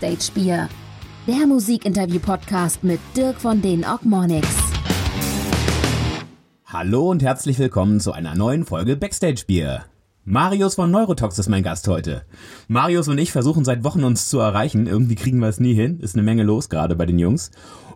Backstage Bier, der Musikinterview-Podcast mit Dirk von den Ogmonics. Hallo und herzlich willkommen zu einer neuen Folge Backstage Bier. Marius von Neurotox ist mein Gast heute. Marius und ich versuchen seit Wochen uns zu erreichen. Irgendwie kriegen wir es nie hin. Ist eine Menge los gerade bei den Jungs.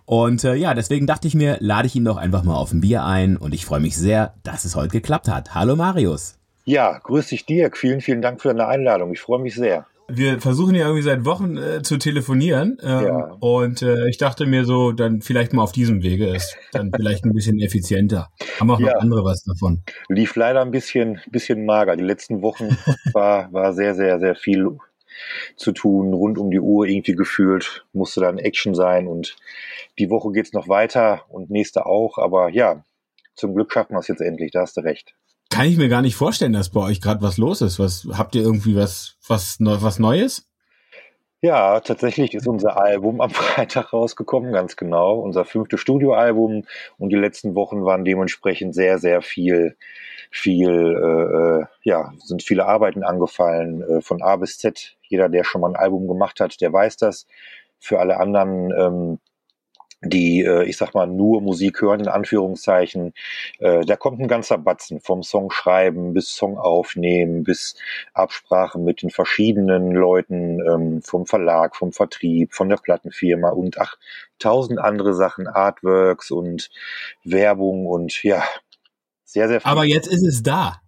Und äh, ja, deswegen dachte ich mir, lade ich ihn doch einfach mal auf ein Bier ein und ich freue mich sehr, dass es heute geklappt hat. Hallo Marius. Ja, grüß dich Dirk. Vielen, vielen Dank für deine Einladung. Ich freue mich sehr. Wir versuchen ja irgendwie seit Wochen äh, zu telefonieren ähm, ja. und äh, ich dachte mir so, dann vielleicht mal auf diesem Wege ist dann vielleicht ein bisschen effizienter. Haben auch ja. noch andere was davon. Lief leider ein bisschen, bisschen mager. Die letzten Wochen war, war sehr, sehr, sehr viel zu tun, rund um die Uhr irgendwie gefühlt, musste dann Action sein und die Woche geht's noch weiter und nächste auch, aber ja, zum Glück schaffen wir es jetzt endlich, da hast du recht. Kann ich mir gar nicht vorstellen, dass bei euch gerade was los ist. Was habt ihr irgendwie was was was Neues? Ja, tatsächlich ist unser Album am Freitag rausgekommen, ganz genau. Unser fünftes Studioalbum und die letzten Wochen waren dementsprechend sehr, sehr viel, viel, äh, äh ja, sind viele Arbeiten angefallen, äh, von A bis Z. Jeder, der schon mal ein Album gemacht hat, der weiß das. Für alle anderen ähm, die, äh, ich sag mal, nur Musik hören, in Anführungszeichen, äh, da kommt ein ganzer Batzen vom Song schreiben bis Song aufnehmen, bis Absprache mit den verschiedenen Leuten ähm, vom Verlag, vom Vertrieb, von der Plattenfirma und ach, tausend andere Sachen, Artworks und Werbung und ja, sehr, sehr viel. Aber jetzt ist es da.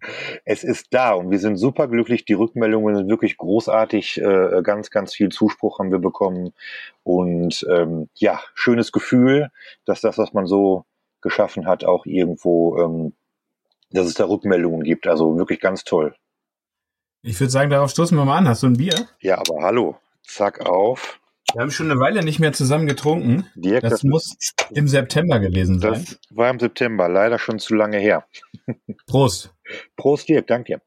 Es ist da und wir sind super glücklich. Die Rückmeldungen sind wirklich großartig. Äh, ganz, ganz viel Zuspruch haben wir bekommen. Und ähm, ja, schönes Gefühl, dass das, was man so geschaffen hat, auch irgendwo, ähm, dass es da Rückmeldungen gibt. Also wirklich ganz toll. Ich würde sagen, darauf stoßen wir mal an. Hast du ein Bier? Ja, aber hallo. Zack auf. Wir haben schon eine Weile nicht mehr zusammen getrunken. Dirk, das, das muss im September gewesen sein. Das war im September, leider schon zu lange her. Prost. Prost, Dirk, danke.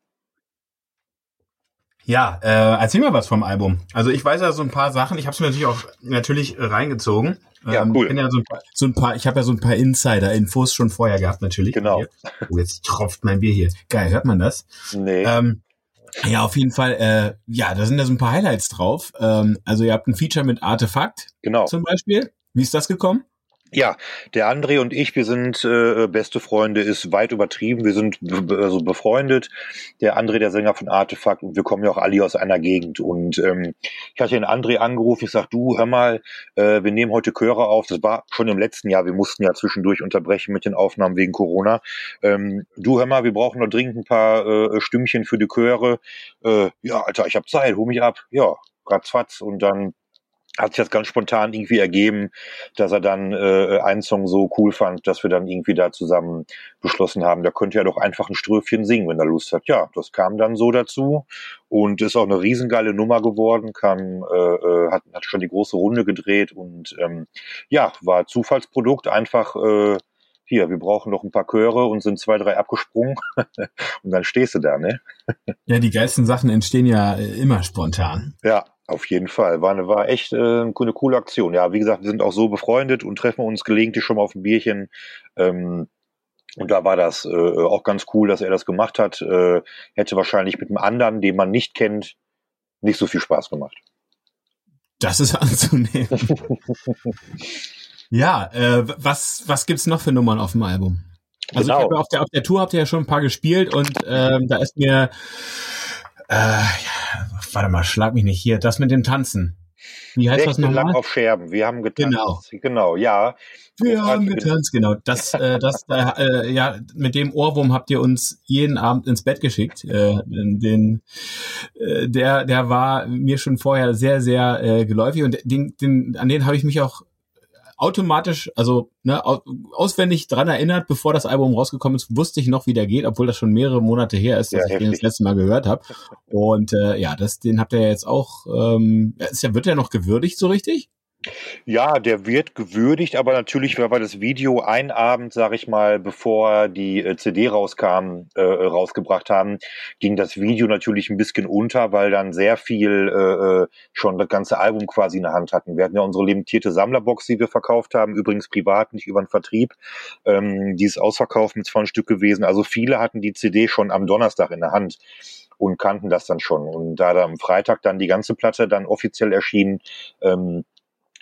Ja, äh, erzähl mal was vom Album. Also ich weiß ja so ein paar Sachen. Ich habe es mir natürlich auch natürlich reingezogen. Ja, ähm, cool. Ja so ein paar, so ein paar, ich habe ja so ein paar Insider-Infos schon vorher gehabt natürlich. Genau. Oh, jetzt tropft mein Bier hier. Geil, hört man das? Nee. Ähm, ja, auf jeden Fall. Äh, ja, da sind ja so ein paar Highlights drauf. Ähm, also ihr habt ein Feature mit Artefakt. Genau. Zum Beispiel. Wie ist das gekommen? Ja, der André und ich, wir sind äh, beste Freunde, ist weit übertrieben. Wir sind also befreundet. Der André, der Sänger von Artefakt, und wir kommen ja auch alle aus einer Gegend. Und ähm, ich hatte den André angerufen, ich sag, du, hör mal, äh, wir nehmen heute Chöre auf. Das war schon im letzten Jahr, wir mussten ja zwischendurch unterbrechen mit den Aufnahmen wegen Corona. Ähm, du, hör mal, wir brauchen noch dringend ein paar äh, Stimmchen für die Chöre. Äh, ja, Alter, ich hab Zeit, hol mich ab. Ja, ratzfatz. Und dann hat sich das ganz spontan irgendwie ergeben, dass er dann äh, einen Song so cool fand, dass wir dann irgendwie da zusammen beschlossen haben, da könnte er doch einfach ein Ströfchen singen, wenn er Lust hat. Ja, das kam dann so dazu und ist auch eine riesengeile Nummer geworden, kam, äh, äh hat, hat schon die große Runde gedreht und ähm, ja, war Zufallsprodukt, einfach äh, hier, wir brauchen noch ein paar Chöre und sind zwei, drei abgesprungen und dann stehst du da, ne? ja, die geilsten Sachen entstehen ja äh, immer spontan. Ja, auf jeden Fall. War, eine, war echt äh, eine coole Aktion. Ja, wie gesagt, wir sind auch so befreundet und treffen uns gelegentlich schon mal auf ein Bierchen. Ähm, und da war das äh, auch ganz cool, dass er das gemacht hat. Äh, hätte wahrscheinlich mit einem anderen, den man nicht kennt, nicht so viel Spaß gemacht. Das ist anzunehmen. ja, äh, was, was gibt's noch für Nummern auf dem Album? Also genau. ich habe auf der, auf der Tour habt ihr ja schon ein paar gespielt und ähm, da ist mir äh, ja, warte mal, schlag mich nicht hier. Das mit dem Tanzen. Wie heißt das nochmal? lang auf Scherben. Wir haben getanzt. Genau. Genau, ja. Wir haben getanzt, genau. Das, äh, das, äh, ja, mit dem Ohrwurm habt ihr uns jeden Abend ins Bett geschickt. Äh, den, äh, der, der war mir schon vorher sehr, sehr äh, geläufig und den, den, an den habe ich mich auch automatisch, also ne, auswendig dran erinnert, bevor das Album rausgekommen ist, wusste ich noch, wie der geht, obwohl das schon mehrere Monate her ist, dass ja, ich den das letzte Mal gehört habe. Und äh, ja, das, den habt ihr jetzt auch, ähm, ist ja, wird ja noch gewürdigt so richtig? Ja, der wird gewürdigt, aber natürlich war das Video ein Abend, sag ich mal, bevor die äh, CD rauskam, äh, rausgebracht haben, ging das Video natürlich ein bisschen unter, weil dann sehr viel äh, äh, schon das ganze Album quasi in der Hand hatten. Wir hatten ja unsere limitierte Sammlerbox, die wir verkauft haben, übrigens privat, nicht über den Vertrieb. Ähm, die ist ausverkauft mit 20 Stück gewesen. Also viele hatten die CD schon am Donnerstag in der Hand. und kannten das dann schon. Und da da am Freitag dann die ganze Platte dann offiziell erschien, ähm,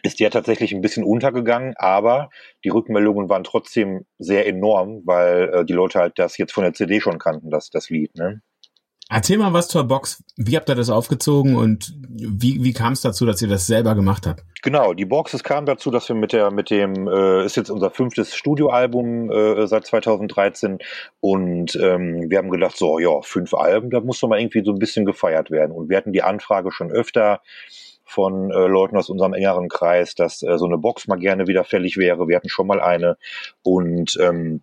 ist der tatsächlich ein bisschen untergegangen, aber die Rückmeldungen waren trotzdem sehr enorm, weil äh, die Leute halt das jetzt von der CD schon kannten, das, das Lied. Ne? Erzähl mal was zur Box. Wie habt ihr das aufgezogen und wie, wie kam es dazu, dass ihr das selber gemacht habt? Genau, die Box, es kam dazu, dass wir mit der, mit dem, äh, ist jetzt unser fünftes Studioalbum äh, seit 2013 und ähm, wir haben gedacht, so, ja, fünf Alben, da muss doch mal irgendwie so ein bisschen gefeiert werden. Und wir hatten die Anfrage schon öfter von äh, Leuten aus unserem engeren Kreis, dass äh, so eine Box mal gerne wieder fällig wäre. Wir hatten schon mal eine und ähm,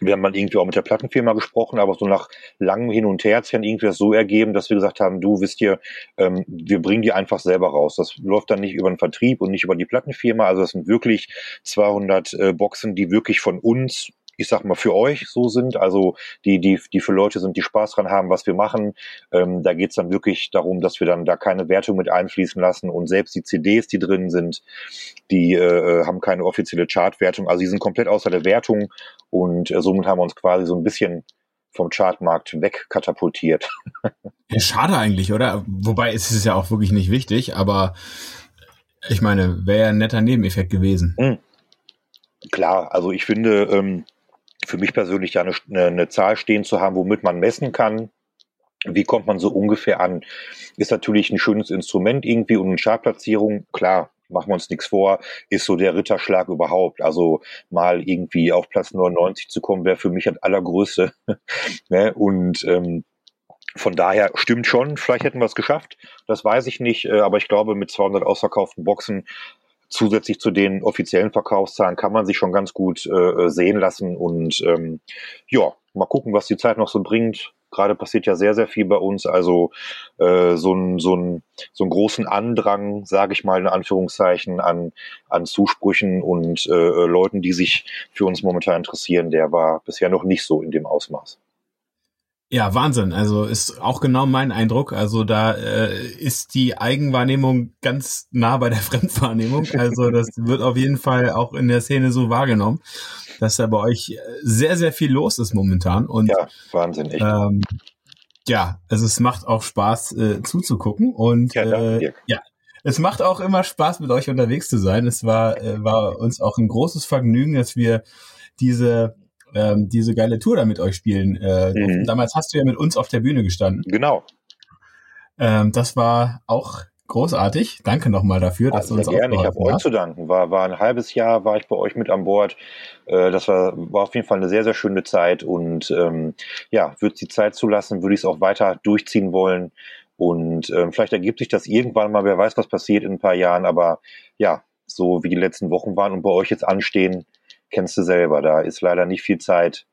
wir haben dann irgendwie auch mit der Plattenfirma gesprochen, aber so nach langem Hin und Her hat sich dann irgendwie das so ergeben, dass wir gesagt haben, du wisst ihr, ähm, wir bringen die einfach selber raus. Das läuft dann nicht über den Vertrieb und nicht über die Plattenfirma. Also das sind wirklich 200 äh, Boxen, die wirklich von uns ich sag mal, für euch so sind, also die, die, die für Leute sind, die Spaß dran haben, was wir machen. Ähm, da geht's dann wirklich darum, dass wir dann da keine Wertung mit einfließen lassen und selbst die CDs, die drin sind, die äh, haben keine offizielle Chartwertung. Also die sind komplett außer der Wertung und äh, somit haben wir uns quasi so ein bisschen vom Chartmarkt wegkatapultiert. Ja, schade eigentlich, oder? Wobei es ist ja auch wirklich nicht wichtig, aber ich meine, wäre ja ein netter Nebeneffekt gewesen. Mhm. Klar, also ich finde, ähm, für mich persönlich ja eine, eine Zahl stehen zu haben, womit man messen kann, wie kommt man so ungefähr an? Ist natürlich ein schönes Instrument irgendwie und eine Chartplatzierung, klar, machen wir uns nichts vor, ist so der Ritterschlag überhaupt. Also mal irgendwie auf Platz 99 zu kommen, wäre für mich das allergrößte. ne? Und ähm, von daher stimmt schon, vielleicht hätten wir es geschafft, das weiß ich nicht, äh, aber ich glaube, mit 200 ausverkauften Boxen zusätzlich zu den offiziellen Verkaufszahlen kann man sich schon ganz gut äh, sehen lassen. Und ähm, ja, mal gucken, was die Zeit noch so bringt. Gerade passiert ja sehr, sehr viel bei uns. Also äh, so ein so ein so einen großen Andrang, sage ich mal in Anführungszeichen, an, an Zusprüchen und äh, Leuten, die sich für uns momentan interessieren, der war bisher noch nicht so in dem Ausmaß. Ja, Wahnsinn. Also ist auch genau mein Eindruck. Also da äh, ist die Eigenwahrnehmung ganz nah bei der Fremdwahrnehmung. Also das wird auf jeden Fall auch in der Szene so wahrgenommen, dass da bei euch sehr, sehr viel los ist momentan. Und, ja, Wahnsinn. Echt. Ähm, ja, also es macht auch Spaß äh, zuzugucken und ja, äh, ja, es macht auch immer Spaß mit euch unterwegs zu sein. Es war äh, war uns auch ein großes Vergnügen, dass wir diese ähm, diese geile Tour da mit euch spielen. Äh, mhm. Damals hast du ja mit uns auf der Bühne gestanden. Genau. Ähm, das war auch großartig. Danke nochmal dafür, dass also du uns gerne. Ich habe euch zu danken. War, war ein halbes Jahr war ich bei euch mit an Bord. Äh, das war, war auf jeden Fall eine sehr, sehr schöne Zeit und ähm, ja, würde die Zeit zulassen, würde ich es auch weiter durchziehen wollen. Und ähm, vielleicht ergibt sich das irgendwann mal, wer weiß, was passiert in ein paar Jahren, aber ja, so wie die letzten Wochen waren und bei euch jetzt anstehen, kennst du selber. Da ist leider nicht viel Zeit,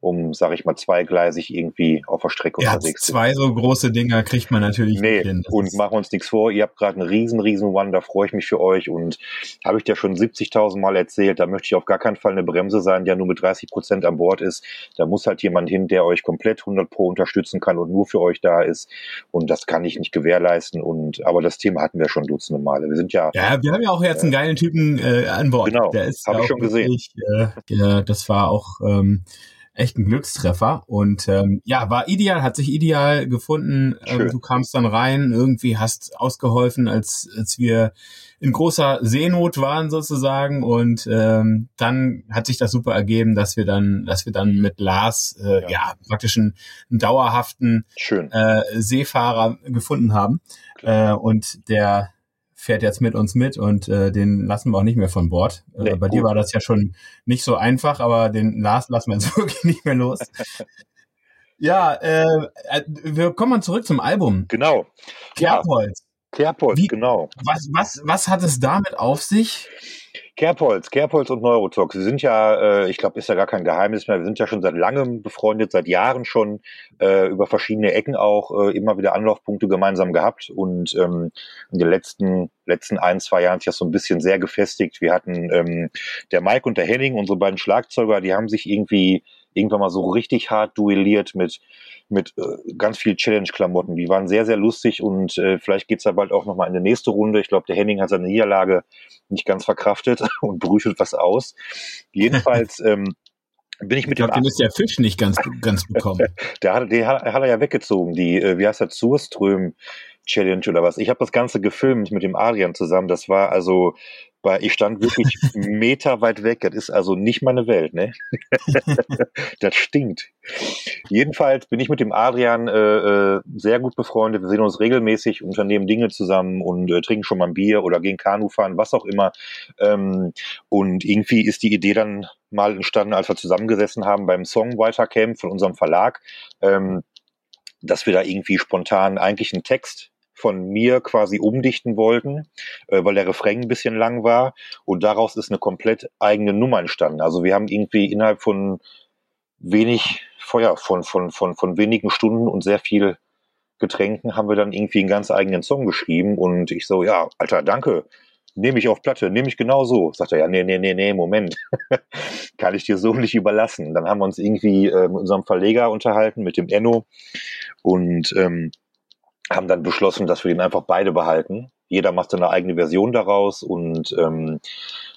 um, sag ich mal, zweigleisig irgendwie auf der Strecke ja, unterwegs zu Zwei so große Dinger kriegt man natürlich nee, nicht hin. und machen wir uns nichts vor. Ihr habt gerade einen riesen, riesen One, da freue ich mich für euch und habe ich dir schon 70.000 Mal erzählt, da möchte ich auf gar keinen Fall eine Bremse sein, der nur mit 30 Prozent an Bord ist. Da muss halt jemand hin, der euch komplett 100 Pro unterstützen kann und nur für euch da ist und das kann ich nicht gewährleisten und, aber das Thema hatten wir schon dutzende Male. Wir sind ja... Ja, wir haben ja auch jetzt einen geilen Typen äh, an Bord. Genau, habe ich schon wirklich, gesehen. Äh, ja, das war auch... Ähm, echt ein Glückstreffer. Und ähm, ja, war ideal, hat sich ideal gefunden. Ähm, du kamst dann rein, irgendwie hast ausgeholfen, als, als wir in großer Seenot waren sozusagen. Und ähm, dann hat sich das super ergeben, dass wir dann, dass wir dann mit Lars äh, ja. ja praktisch einen, einen dauerhaften Äh, Seefahrer gefunden haben. Äh, und der fährt jetzt mit uns mit und äh, den lassen wir auch nicht mehr von Bord. Äh, nee, bei gut. dir war das ja schon nicht so einfach, aber den Lars lassen wir jetzt wirklich nicht mehr los. ja, äh, äh, wir kommen mal zurück zum Album. Genau. Kerbholz. Kerbholz, genau. Was, was, was hat es damit auf sich? Kerbholz, Kerbholz und Neurotox. Sie sind ja, äh, ich glaube, ist ja gar kein Geheimnis mehr. Wir sind ja schon seit langem befreundet, seit Jahren schon äh, über verschiedene Ecken auch äh, immer wieder Anlaufpunkte gemeinsam gehabt. Und ähm, in den letzten letzten ein zwei Jahren sich das so ein bisschen sehr gefestigt. Wir hatten ähm, der Mike und der Henning, unsere beiden Schlagzeuger, die haben sich irgendwie irgendwann mal so richtig hart duelliert mit, mit äh, ganz viel Challenge-Klamotten. Die waren sehr, sehr lustig und äh, vielleicht geht's da bald auch nochmal in die nächste Runde. Ich glaube, der Henning hat seine Niederlage nicht ganz verkraftet und brütet was aus. Jedenfalls ähm, bin ich mit ich glaub, dem den ist der Fisch nicht ganz, ganz bekommen. der hat, den hat, hat er ja weggezogen, die, äh, wie heißt das, Surström Challenge oder was. Ich habe das Ganze gefilmt mit dem Adrian zusammen. Das war also, weil ich stand wirklich Meter weit weg. Das ist also nicht meine Welt, ne? das stinkt. Jedenfalls bin ich mit dem Adrian äh, äh, sehr gut befreundet. Wir sehen uns regelmäßig, unternehmen Dinge zusammen und äh, trinken schon mal ein Bier oder gehen Kanu fahren, was auch immer. Ähm, und irgendwie ist die Idee dann mal entstanden, als wir zusammengesessen haben beim Songwriter Camp von unserem Verlag, ähm, dass wir da irgendwie spontan eigentlich einen Text von mir quasi umdichten wollten, äh, weil der Refrain ein bisschen lang war und daraus ist eine komplett eigene Nummer entstanden. Also wir haben irgendwie innerhalb von wenig Feuer, von, von, von, von wenigen Stunden und sehr viel Getränken haben wir dann irgendwie einen ganz eigenen Song geschrieben und ich so, ja, Alter, danke, nehme ich auf Platte, nehme ich genau so. Sagt er, ja, nee, nee, nee, nee, Moment, kann ich dir so nicht überlassen. Dann haben wir uns irgendwie äh, mit unserem Verleger unterhalten, mit dem Enno und ähm, haben dann beschlossen, dass wir den einfach beide behalten. Jeder macht eine eigene Version daraus und ähm,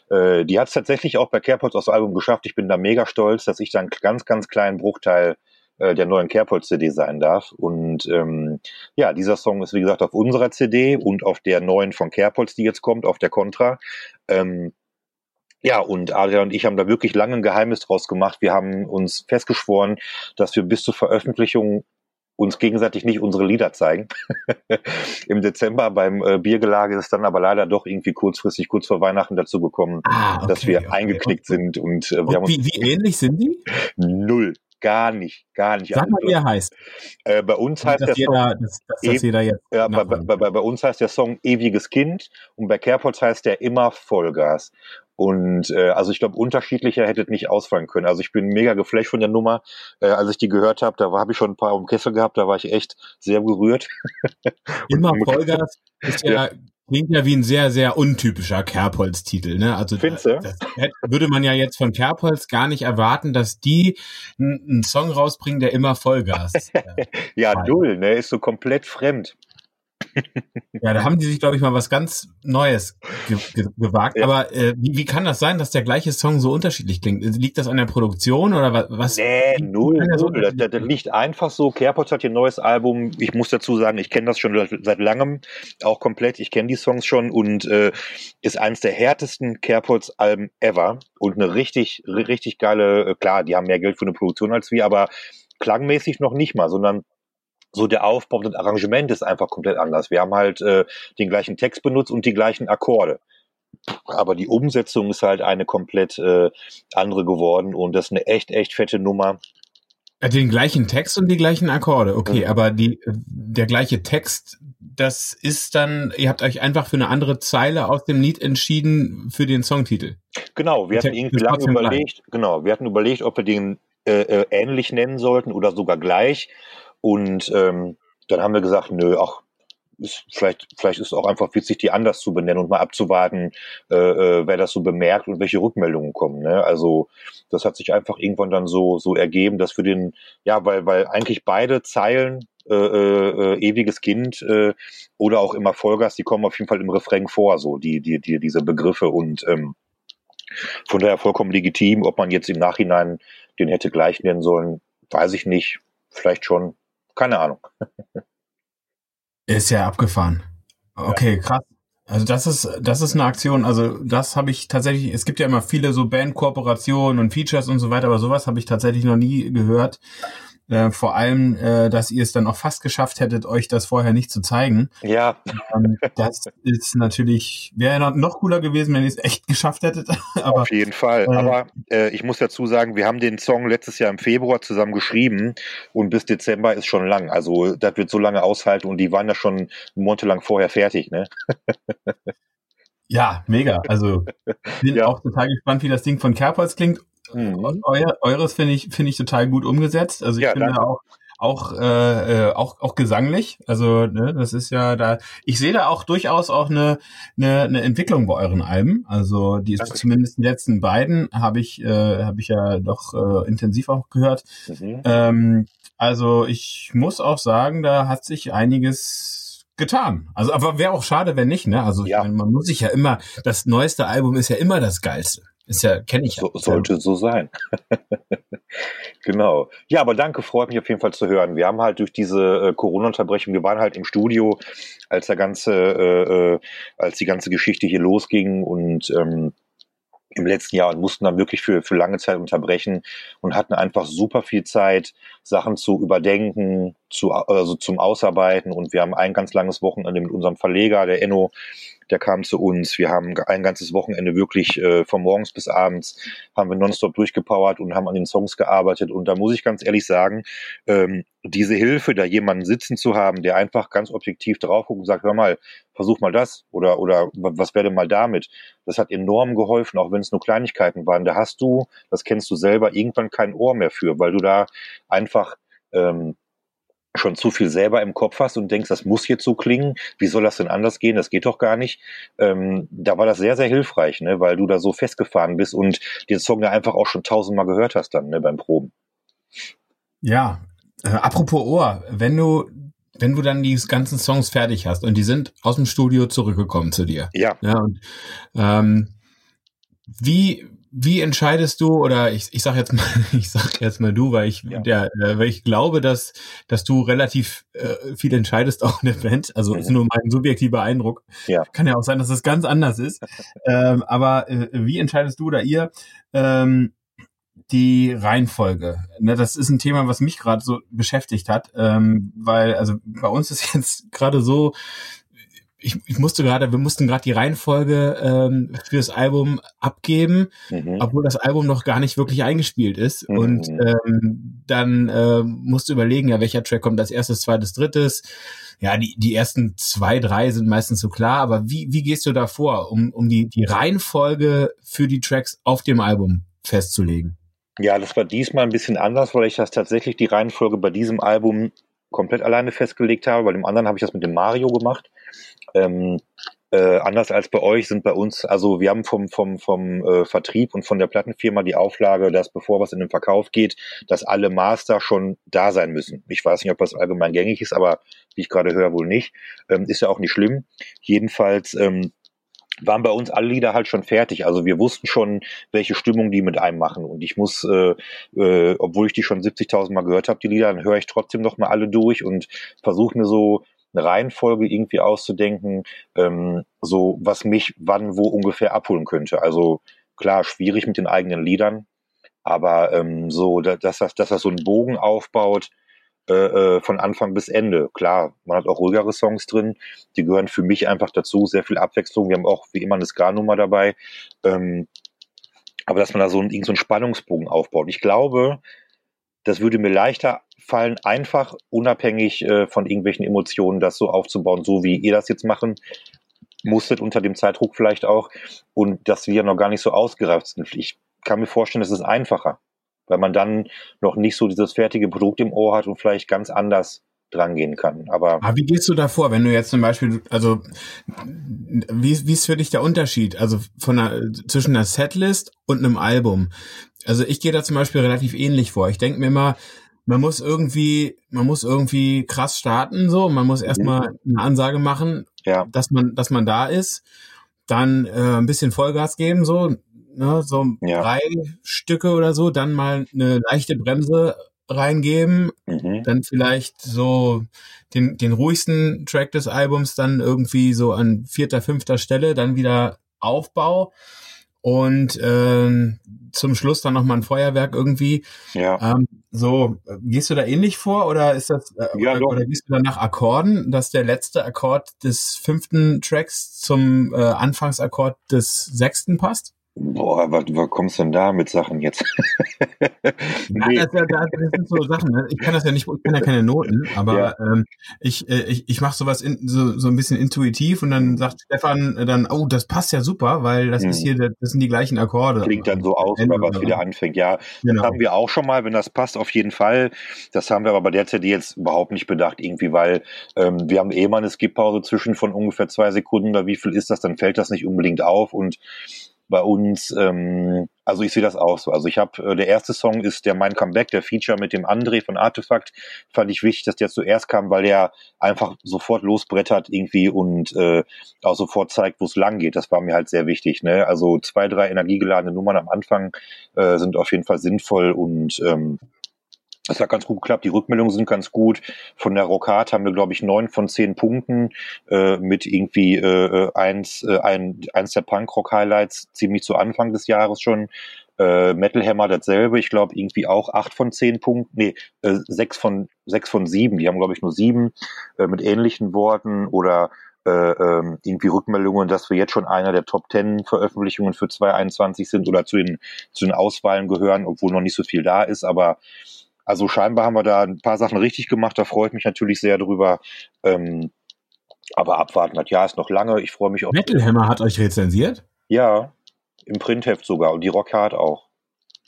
äh, die hat es tatsächlich auch bei Carepods aus Album geschafft. Ich bin da mega stolz, dass ich dann ganz, ganz kleinen Bruchteil äh, der neuen Carepods CD sein darf. Und ähm, ja, dieser Song ist wie gesagt auf unserer CD und auf der neuen von Carepods, die jetzt kommt, auf der Contra. Ähm, ja, und Adrian und ich haben da wirklich lange ein Geheimnis draus gemacht. Wir haben uns festgeschworen, dass wir bis zur Veröffentlichung uns gegenseitig nicht unsere Lieder zeigen. Im Dezember beim äh, Biergelage ist es dann aber leider doch irgendwie kurzfristig, kurz vor Weihnachten dazu gekommen, ah, okay, dass wir okay, eingeknickt okay. sind und äh, wir und haben uns wie, wie ähnlich sind die? Null. Gar nicht, gar nicht. Sag mal, wie er heißt. Äh, bei uns heißt der jeder, Song, dass, dass das jeder jetzt ja, bei, bei, bei, bei, uns heißt der Song Ewiges Kind und bei Carepods heißt der immer Vollgas. Und äh, also ich glaube, unterschiedlicher hätte nicht ausfallen können. Also ich bin mega geflasht von der Nummer. Äh, als ich die gehört habe, da habe ich schon ein paar im Kessel gehabt, da war ich echt sehr berührt. Immer Vollgas ist ja, ja klingt ja wie ein sehr, sehr untypischer Kerbholz-Titel. Ne? Also das, das würde man ja jetzt von Kerbholz gar nicht erwarten, dass die einen Song rausbringen, der immer Vollgas. ja, null, ne? Ist so komplett fremd ja, da haben die sich, glaube ich, mal was ganz Neues ge ge gewagt. Ja. Aber äh, wie, wie kann das sein, dass der gleiche Song so unterschiedlich klingt? Liegt das an der Produktion oder was? Nee, null, null. Das, das, das liegt einfach so. Carepods hat ihr neues Album. Ich muss dazu sagen, ich kenne das schon seit langem, auch komplett. Ich kenne die Songs schon und äh, ist eines der härtesten Carepods-Alben ever und eine richtig, richtig geile. Äh, klar, die haben mehr Geld für eine Produktion als wir, aber klangmäßig noch nicht mal, sondern so der Aufbau und Arrangement ist einfach komplett anders. Wir haben halt äh, den gleichen Text benutzt und die gleichen Akkorde. Aber die Umsetzung ist halt eine komplett äh, andere geworden und das ist eine echt, echt fette Nummer. Den gleichen Text und die gleichen Akkorde, okay, mhm. aber die, der gleiche Text, das ist dann, ihr habt euch einfach für eine andere Zeile aus dem Lied entschieden für den Songtitel. Genau, wir hatten irgendwie lange überlegt, genau, wir hatten überlegt, ob wir den äh, äh, ähnlich nennen sollten oder sogar gleich. Und ähm, dann haben wir gesagt, nö, ach, ist, vielleicht, vielleicht ist es auch einfach witzig, die anders zu benennen und mal abzuwarten, äh, äh, wer das so bemerkt und welche Rückmeldungen kommen. Ne? Also das hat sich einfach irgendwann dann so, so ergeben, dass für den, ja, weil, weil eigentlich beide Zeilen äh, äh, ewiges Kind äh, oder auch immer Vollgas, die kommen auf jeden Fall im Refrain vor, so die, die, die, diese Begriffe und ähm, von daher vollkommen legitim, ob man jetzt im Nachhinein den hätte gleich nennen sollen, weiß ich nicht, vielleicht schon, keine Ahnung. Ist ja abgefahren. Okay, ja. krass. Also das ist das ist eine Aktion. Also das habe ich tatsächlich. Es gibt ja immer viele so Bandkooperationen und Features und so weiter, aber sowas habe ich tatsächlich noch nie gehört. Äh, vor allem, äh, dass ihr es dann auch fast geschafft hättet, euch das vorher nicht zu zeigen. Ja. Ähm, das ist natürlich, wäre noch, cooler gewesen, wenn ihr es echt geschafft hättet. Aber, Auf jeden Fall. Äh, Aber äh, ich muss dazu sagen, wir haben den Song letztes Jahr im Februar zusammen geschrieben und bis Dezember ist schon lang. Also das wird so lange aushalten und die waren ja schon monatelang vorher fertig, ne? Ja, mega. Also bin ja. auch total gespannt, wie das Ding von Kerpolz klingt Mhm. Euer, eures finde ich, finde ich total gut umgesetzt. Also ich ja, finde danke. auch, auch, äh, äh, auch, auch gesanglich. Also, ne, das ist ja da, ich sehe da auch durchaus auch eine, eine, eine Entwicklung bei euren Alben. Also, die ist zumindest die letzten beiden habe ich, äh, habe ich ja doch äh, intensiv auch gehört. Mhm. Ähm, also, ich muss auch sagen, da hat sich einiges getan. Also, aber wäre auch schade, wenn nicht, ne? Also, ja. meine, man muss sich ja immer, das neueste Album ist ja immer das geilste. Ist ja, kenne ich. So, sollte so sein. genau. Ja, aber danke, freut mich auf jeden Fall zu hören. Wir haben halt durch diese äh, Corona-Unterbrechung, wir waren halt im Studio, als der ganze, äh, äh, als die ganze Geschichte hier losging und ähm, im letzten Jahr und mussten dann wirklich für, für lange Zeit unterbrechen und hatten einfach super viel Zeit, Sachen zu überdenken, zu, also zum Ausarbeiten. Und wir haben ein ganz langes Wochenende mit unserem Verleger, der Enno, der kam zu uns. Wir haben ein ganzes Wochenende wirklich äh, von morgens bis abends haben wir nonstop durchgepowert und haben an den Songs gearbeitet. Und da muss ich ganz ehrlich sagen, ähm, diese Hilfe, da jemanden sitzen zu haben, der einfach ganz objektiv drauf guckt und sagt, hör mal, versuch mal das oder oder was werde mal damit. Das hat enorm geholfen, auch wenn es nur Kleinigkeiten waren. Da hast du, das kennst du selber, irgendwann kein Ohr mehr für, weil du da einfach ähm, schon zu viel selber im Kopf hast und denkst, das muss jetzt so klingen, wie soll das denn anders gehen, das geht doch gar nicht. Ähm, da war das sehr, sehr hilfreich, ne, weil du da so festgefahren bist und den Song ja einfach auch schon tausendmal gehört hast dann ne, beim Proben. Ja, äh, apropos Ohr, wenn du wenn du dann die ganzen Songs fertig hast und die sind aus dem Studio zurückgekommen zu dir. Ja. ja und, ähm, wie wie entscheidest du oder ich, ich sag jetzt mal ich sag jetzt mal du weil ich ja. der äh, weil ich glaube dass dass du relativ äh, viel entscheidest auch in der Band also mhm. ist nur mein subjektiver Eindruck ja. kann ja auch sein dass es das ganz anders ist ähm, aber äh, wie entscheidest du oder ihr ähm, die Reihenfolge ne, das ist ein Thema was mich gerade so beschäftigt hat ähm, weil also bei uns ist jetzt gerade so ich, ich musste gerade, wir mussten gerade die Reihenfolge ähm, fürs Album abgeben, mhm. obwohl das Album noch gar nicht wirklich eingespielt ist. Mhm. Und ähm, dann äh, musst du überlegen, ja, welcher Track kommt als erstes, zweites, drittes. Ja, die, die ersten zwei, drei sind meistens so klar, aber wie, wie gehst du da vor, um, um die, die Reihenfolge für die Tracks auf dem Album festzulegen? Ja, das war diesmal ein bisschen anders, weil ich das tatsächlich die Reihenfolge bei diesem Album komplett alleine festgelegt habe. Bei dem anderen habe ich das mit dem Mario gemacht. Ähm, äh, anders als bei euch sind bei uns, also wir haben vom, vom, vom äh, Vertrieb und von der Plattenfirma die Auflage, dass bevor was in den Verkauf geht, dass alle Master schon da sein müssen. Ich weiß nicht, ob das allgemein gängig ist, aber wie ich gerade höre, wohl nicht. Ähm, ist ja auch nicht schlimm. Jedenfalls ähm, waren bei uns alle Lieder halt schon fertig. Also wir wussten schon, welche Stimmung die mit einem machen. Und ich muss, äh, äh, obwohl ich die schon 70.000 Mal gehört habe, die Lieder, dann höre ich trotzdem noch mal alle durch und versuche mir so eine Reihenfolge irgendwie auszudenken, ähm, so was mich wann wo ungefähr abholen könnte. Also klar, schwierig mit den eigenen Liedern, aber ähm, so, dass das, dass das so einen Bogen aufbaut äh, äh, von Anfang bis Ende. Klar, man hat auch ruhigere Songs drin, die gehören für mich einfach dazu, sehr viel Abwechslung. Wir haben auch wie immer eine Ska-Nummer dabei. Ähm, aber dass man da so einen, so einen Spannungsbogen aufbaut. Ich glaube, das würde mir leichter fallen, einfach unabhängig äh, von irgendwelchen Emotionen das so aufzubauen, so wie ihr das jetzt machen musstet unter dem Zeitdruck vielleicht auch und dass wir noch gar nicht so ausgereift sind. Ich kann mir vorstellen, es ist einfacher, weil man dann noch nicht so dieses fertige Produkt im Ohr hat und vielleicht ganz anders drangehen kann. Aber, Aber wie gehst du da vor, wenn du jetzt zum Beispiel, also wie, wie ist für dich der Unterschied, also von einer, zwischen einer Setlist und einem Album? Also ich gehe da zum Beispiel relativ ähnlich vor. Ich denke mir immer, man muss irgendwie, man muss irgendwie krass starten, so, man muss erstmal mhm. eine Ansage machen, ja. dass man, dass man da ist, dann äh, ein bisschen Vollgas geben, so, ne, so ja. drei Stücke oder so, dann mal eine leichte Bremse reingeben, mhm. dann vielleicht so den, den ruhigsten Track des Albums dann irgendwie so an vierter, fünfter Stelle, dann wieder Aufbau und ähm, zum Schluss dann nochmal ein Feuerwerk irgendwie. Ja. Ähm, so, gehst du da ähnlich vor oder ist das äh, ja, oder, oder, gehst du da nach Akkorden, dass der letzte Akkord des fünften Tracks zum äh, Anfangsakkord des sechsten passt? Boah, was, was kommst du denn da mit Sachen jetzt? nee. ja, das, das, sind so Sachen. Ne? Ich kann das ja nicht, ich kann ja keine Noten, aber ja. ähm, ich, äh, ich, ich mache sowas in, so, so ein bisschen intuitiv und dann sagt Stefan dann, oh, das passt ja super, weil das hm. ist hier, das sind die gleichen Akkorde. Klingt dann so aus, oder was wieder anfängt. Ja, genau. das haben wir auch schon mal, wenn das passt, auf jeden Fall. Das haben wir aber bei der CD jetzt überhaupt nicht bedacht, irgendwie, weil ähm, wir haben eh mal eine Skip-Pause zwischen von ungefähr zwei Sekunden oder wie viel ist das, dann fällt das nicht unbedingt auf und bei uns, ähm, also ich sehe das auch so. Also ich habe, äh, der erste Song ist der Mein Comeback, der Feature mit dem André von Artefakt. Fand ich wichtig, dass der zuerst kam, weil der einfach sofort losbrettert irgendwie und äh, auch sofort zeigt, wo es lang geht. Das war mir halt sehr wichtig. Ne? Also zwei, drei energiegeladene Nummern am Anfang äh, sind auf jeden Fall sinnvoll und ähm, das hat ganz gut geklappt. Die Rückmeldungen sind ganz gut. Von der Rockat haben wir, glaube ich, neun von zehn Punkten äh, mit irgendwie äh, eins, äh, ein, eins der Punk-Rock-Highlights ziemlich zu Anfang des Jahres schon. Äh, Metal Hammer dasselbe. Ich glaube, irgendwie auch acht von zehn Punkten. Nee, äh, sechs von sechs von sieben. Die haben, glaube ich, nur sieben äh, mit ähnlichen Worten oder äh, ähm, irgendwie Rückmeldungen, dass wir jetzt schon einer der Top Ten Veröffentlichungen für 2021 sind oder zu den, zu den Auswahlen gehören, obwohl noch nicht so viel da ist. Aber also scheinbar haben wir da ein paar Sachen richtig gemacht, da freue ich mich natürlich sehr drüber. Ähm, aber abwarten, das Jahr ist noch lange. Ich freue mich auch. Metal Hammer hat euch rezensiert? Ja, im Printheft sogar und die Rockhard auch.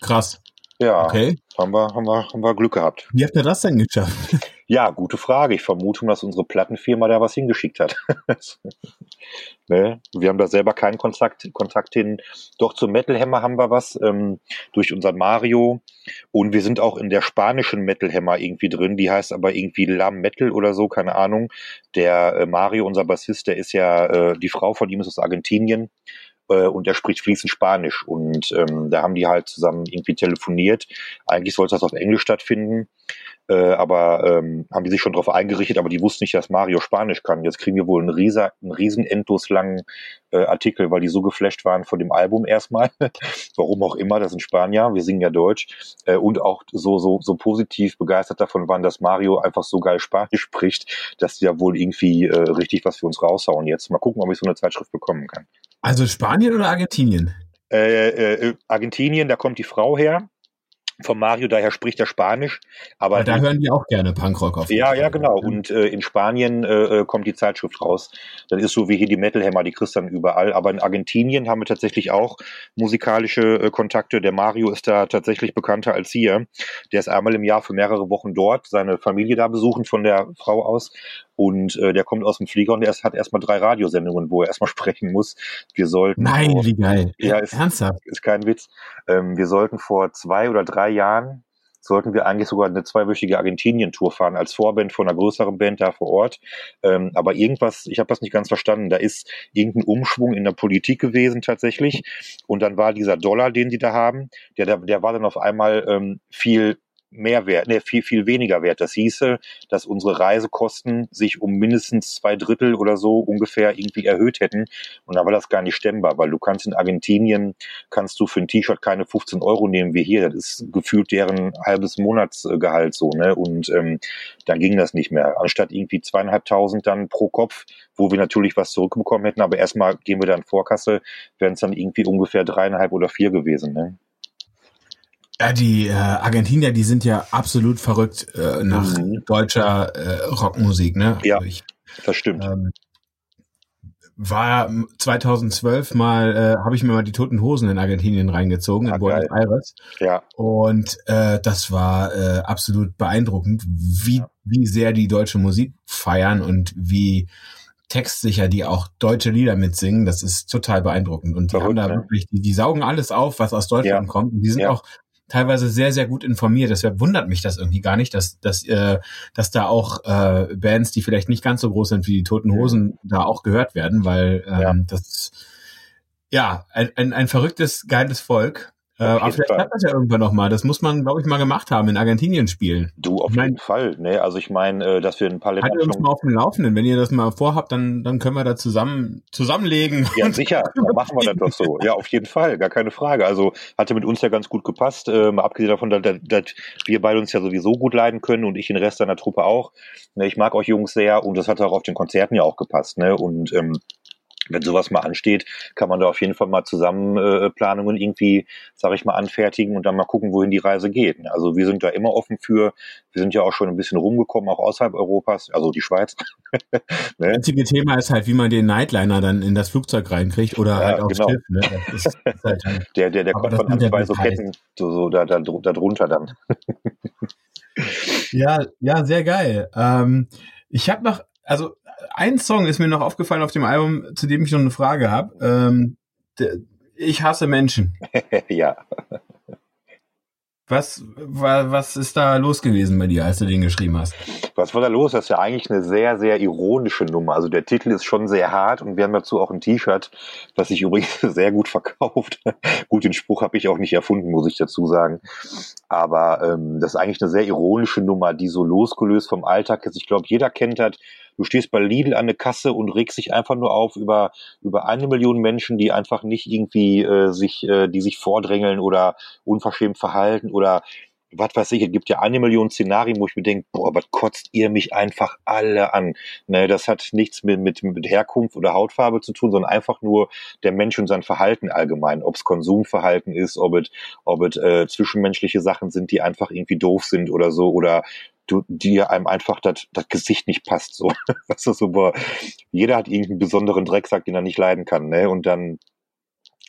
Krass. Ja, okay. haben, wir, haben, wir, haben wir Glück gehabt. Wie habt ihr das denn geschafft? Ja, gute Frage. Ich vermute, dass unsere Plattenfirma da was hingeschickt hat. ne? Wir haben da selber keinen Kontakt, Kontakt hin. Doch zum Metal Hammer haben wir was ähm, durch unseren Mario. Und wir sind auch in der spanischen Metal Hammer irgendwie drin. Die heißt aber irgendwie Lam Metal oder so, keine Ahnung. Der äh, Mario, unser Bassist, der ist ja, äh, die Frau von ihm ist aus Argentinien äh, und er spricht fließend Spanisch. Und ähm, da haben die halt zusammen irgendwie telefoniert. Eigentlich sollte das auf Englisch stattfinden. Äh, aber ähm, haben die sich schon darauf eingerichtet, aber die wussten nicht, dass Mario Spanisch kann. Jetzt kriegen wir wohl einen, riesen, einen riesen endloslangen äh, Artikel, weil die so geflasht waren von dem Album erstmal. Warum auch immer, das sind Spanier, wir singen ja Deutsch. Äh, und auch so, so, so positiv begeistert davon waren, dass Mario einfach so geil Spanisch spricht, dass die ja wohl irgendwie äh, richtig was für uns raushauen. Jetzt mal gucken, ob ich so eine Zeitschrift bekommen kann. Also Spanien oder Argentinien? Äh, äh, Argentinien, da kommt die Frau her von Mario, daher spricht er Spanisch. Aber da hören die auch gerne Punkrock auf. Ja, ja, genau. Und äh, in Spanien äh, äh, kommt die Zeitschrift raus. Das ist so wie hier die Metal Hammer, die kriegst dann überall. Aber in Argentinien haben wir tatsächlich auch musikalische äh, Kontakte. Der Mario ist da tatsächlich bekannter als hier. Der ist einmal im Jahr für mehrere Wochen dort, seine Familie da besuchen von der Frau aus. Und äh, der kommt aus dem Flieger und der hat erstmal drei Radiosendungen, wo er erstmal sprechen muss. Wir sollten. Nein, vor, wie geil. Ja, ist, Ernsthaft? Ist kein Witz. Ähm, wir sollten vor zwei oder drei Jahren sollten wir eigentlich sogar eine zweiwöchige Argentinien-Tour fahren als Vorband von einer größeren Band da vor Ort. Ähm, aber irgendwas, ich habe das nicht ganz verstanden, da ist irgendein Umschwung in der Politik gewesen tatsächlich. Und dann war dieser Dollar, den sie da haben, der, der, der war dann auf einmal ähm, viel mehr wert, ne, viel, viel weniger wert. Das hieße, dass unsere Reisekosten sich um mindestens zwei Drittel oder so ungefähr irgendwie erhöht hätten. Und da war das gar nicht stemmbar, weil du kannst in Argentinien, kannst du für ein T-Shirt keine 15 Euro nehmen wie hier. Das ist gefühlt deren halbes Monatsgehalt so, ne? Und ähm, dann ging das nicht mehr. Anstatt irgendwie zweieinhalbtausend dann pro Kopf, wo wir natürlich was zurückbekommen hätten, aber erstmal gehen wir dann Vorkasse, wären es dann irgendwie ungefähr dreieinhalb oder vier gewesen, ne? Ja, die äh, Argentinier, die sind ja absolut verrückt äh, nach mhm. deutscher äh, Rockmusik, ne? Ja, also ich, das stimmt. Ähm, war 2012 mal, äh, habe ich mir mal die Toten Hosen in Argentinien reingezogen, ja, in Buenos Aires. Ja. Und äh, das war äh, absolut beeindruckend, wie, ja. wie sehr die deutsche Musik feiern und wie textsicher die auch deutsche Lieder mitsingen. Das ist total beeindruckend. Und die Verrückt, haben da ne? wirklich, die, die saugen alles auf, was aus Deutschland ja. kommt. Und die sind ja. auch teilweise sehr, sehr gut informiert. Deshalb wundert mich das irgendwie gar nicht, dass, dass, äh, dass da auch äh, Bands, die vielleicht nicht ganz so groß sind wie die Toten Hosen, da auch gehört werden, weil ähm, ja. das ja ein, ein, ein verrücktes, geiles Volk. Äh, aber vielleicht klappt das ja irgendwann nochmal. Das muss man, glaube ich, mal gemacht haben, in Argentinien spielen. Du, auf ich mein, jeden Fall. Ne? Also ich meine, äh, dass wir ein paar Länder Haltet uns mal auf dem Laufenden. Wenn ihr das mal vorhabt, dann, dann können wir da zusammen zusammenlegen. Ja, sicher. Dann machen wir das doch so. Ja, auf jeden Fall. Gar keine Frage. Also hatte mit uns ja ganz gut gepasst. Äh, mal abgesehen davon, dass, dass wir beide uns ja sowieso gut leiden können und ich den Rest deiner Truppe auch. Ne, ich mag euch Jungs sehr und das hat auch auf den Konzerten ja auch gepasst. Ne? Und ähm, wenn sowas mal ansteht, kann man da auf jeden Fall mal zusammen äh, Planungen irgendwie, sage ich mal, anfertigen und dann mal gucken, wohin die Reise geht. Also wir sind da immer offen für. Wir sind ja auch schon ein bisschen rumgekommen, auch außerhalb Europas, also die Schweiz. ne? Das einzige Thema ist halt, wie man den Nightliner dann in das Flugzeug reinkriegt oder ja, halt aufs genau. Schiff. Ne? Das ist, das halt, der der, der kommt von zwei so Ketten so, so da, da, da drunter dann. ja, ja, sehr geil. Ähm, ich habe noch, also ein Song ist mir noch aufgefallen auf dem Album, zu dem ich noch eine Frage habe. Ähm, Ich hasse Menschen. ja. Was, was ist da los gewesen bei dir, als du den geschrieben hast? Was war da los? Das ist ja eigentlich eine sehr, sehr ironische Nummer. Also der Titel ist schon sehr hart und wir haben dazu auch ein T-Shirt, was sich übrigens sehr gut verkauft. gut, den Spruch habe ich auch nicht erfunden, muss ich dazu sagen. Aber ähm, das ist eigentlich eine sehr ironische Nummer, die so losgelöst vom Alltag ist. Ich glaube, jeder kennt das Du stehst bei Lidl an der Kasse und regst dich einfach nur auf über, über eine Million Menschen, die einfach nicht irgendwie äh, sich, äh, die sich vordrängeln oder unverschämt verhalten oder was weiß ich, es gibt ja eine Million Szenarien, wo ich mir denke, boah, was kotzt ihr mich einfach alle an? Ne, das hat nichts mit, mit, mit Herkunft oder Hautfarbe zu tun, sondern einfach nur der Mensch und sein Verhalten allgemein. Ob es Konsumverhalten ist, ob es, ob es äh, zwischenmenschliche Sachen sind, die einfach irgendwie doof sind oder so, oder du, dir einem einfach das, das Gesicht nicht passt. So, du, so, boah, jeder hat irgendeinen besonderen Drecksack, den er nicht leiden kann, ne? Und dann,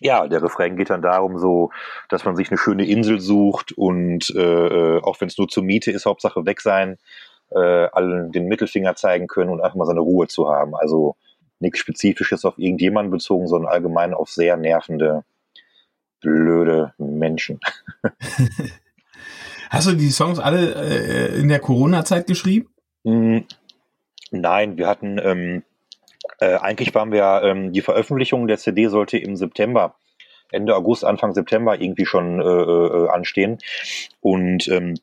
ja, der Refrain geht dann darum, so, dass man sich eine schöne Insel sucht und äh, äh auch wenn es nur zur Miete ist, Hauptsache weg sein, äh, allen den Mittelfinger zeigen können und einfach mal seine Ruhe zu haben. Also nichts Spezifisches auf irgendjemanden bezogen, sondern allgemein auf sehr nervende, blöde Menschen. Hast du die Songs alle äh, in der Corona-Zeit geschrieben? Mm, nein, wir hatten, ähm, äh, eigentlich waren wir, ähm, die Veröffentlichung der CD sollte im September, Ende August, Anfang September irgendwie schon äh, äh, anstehen. Und ähm,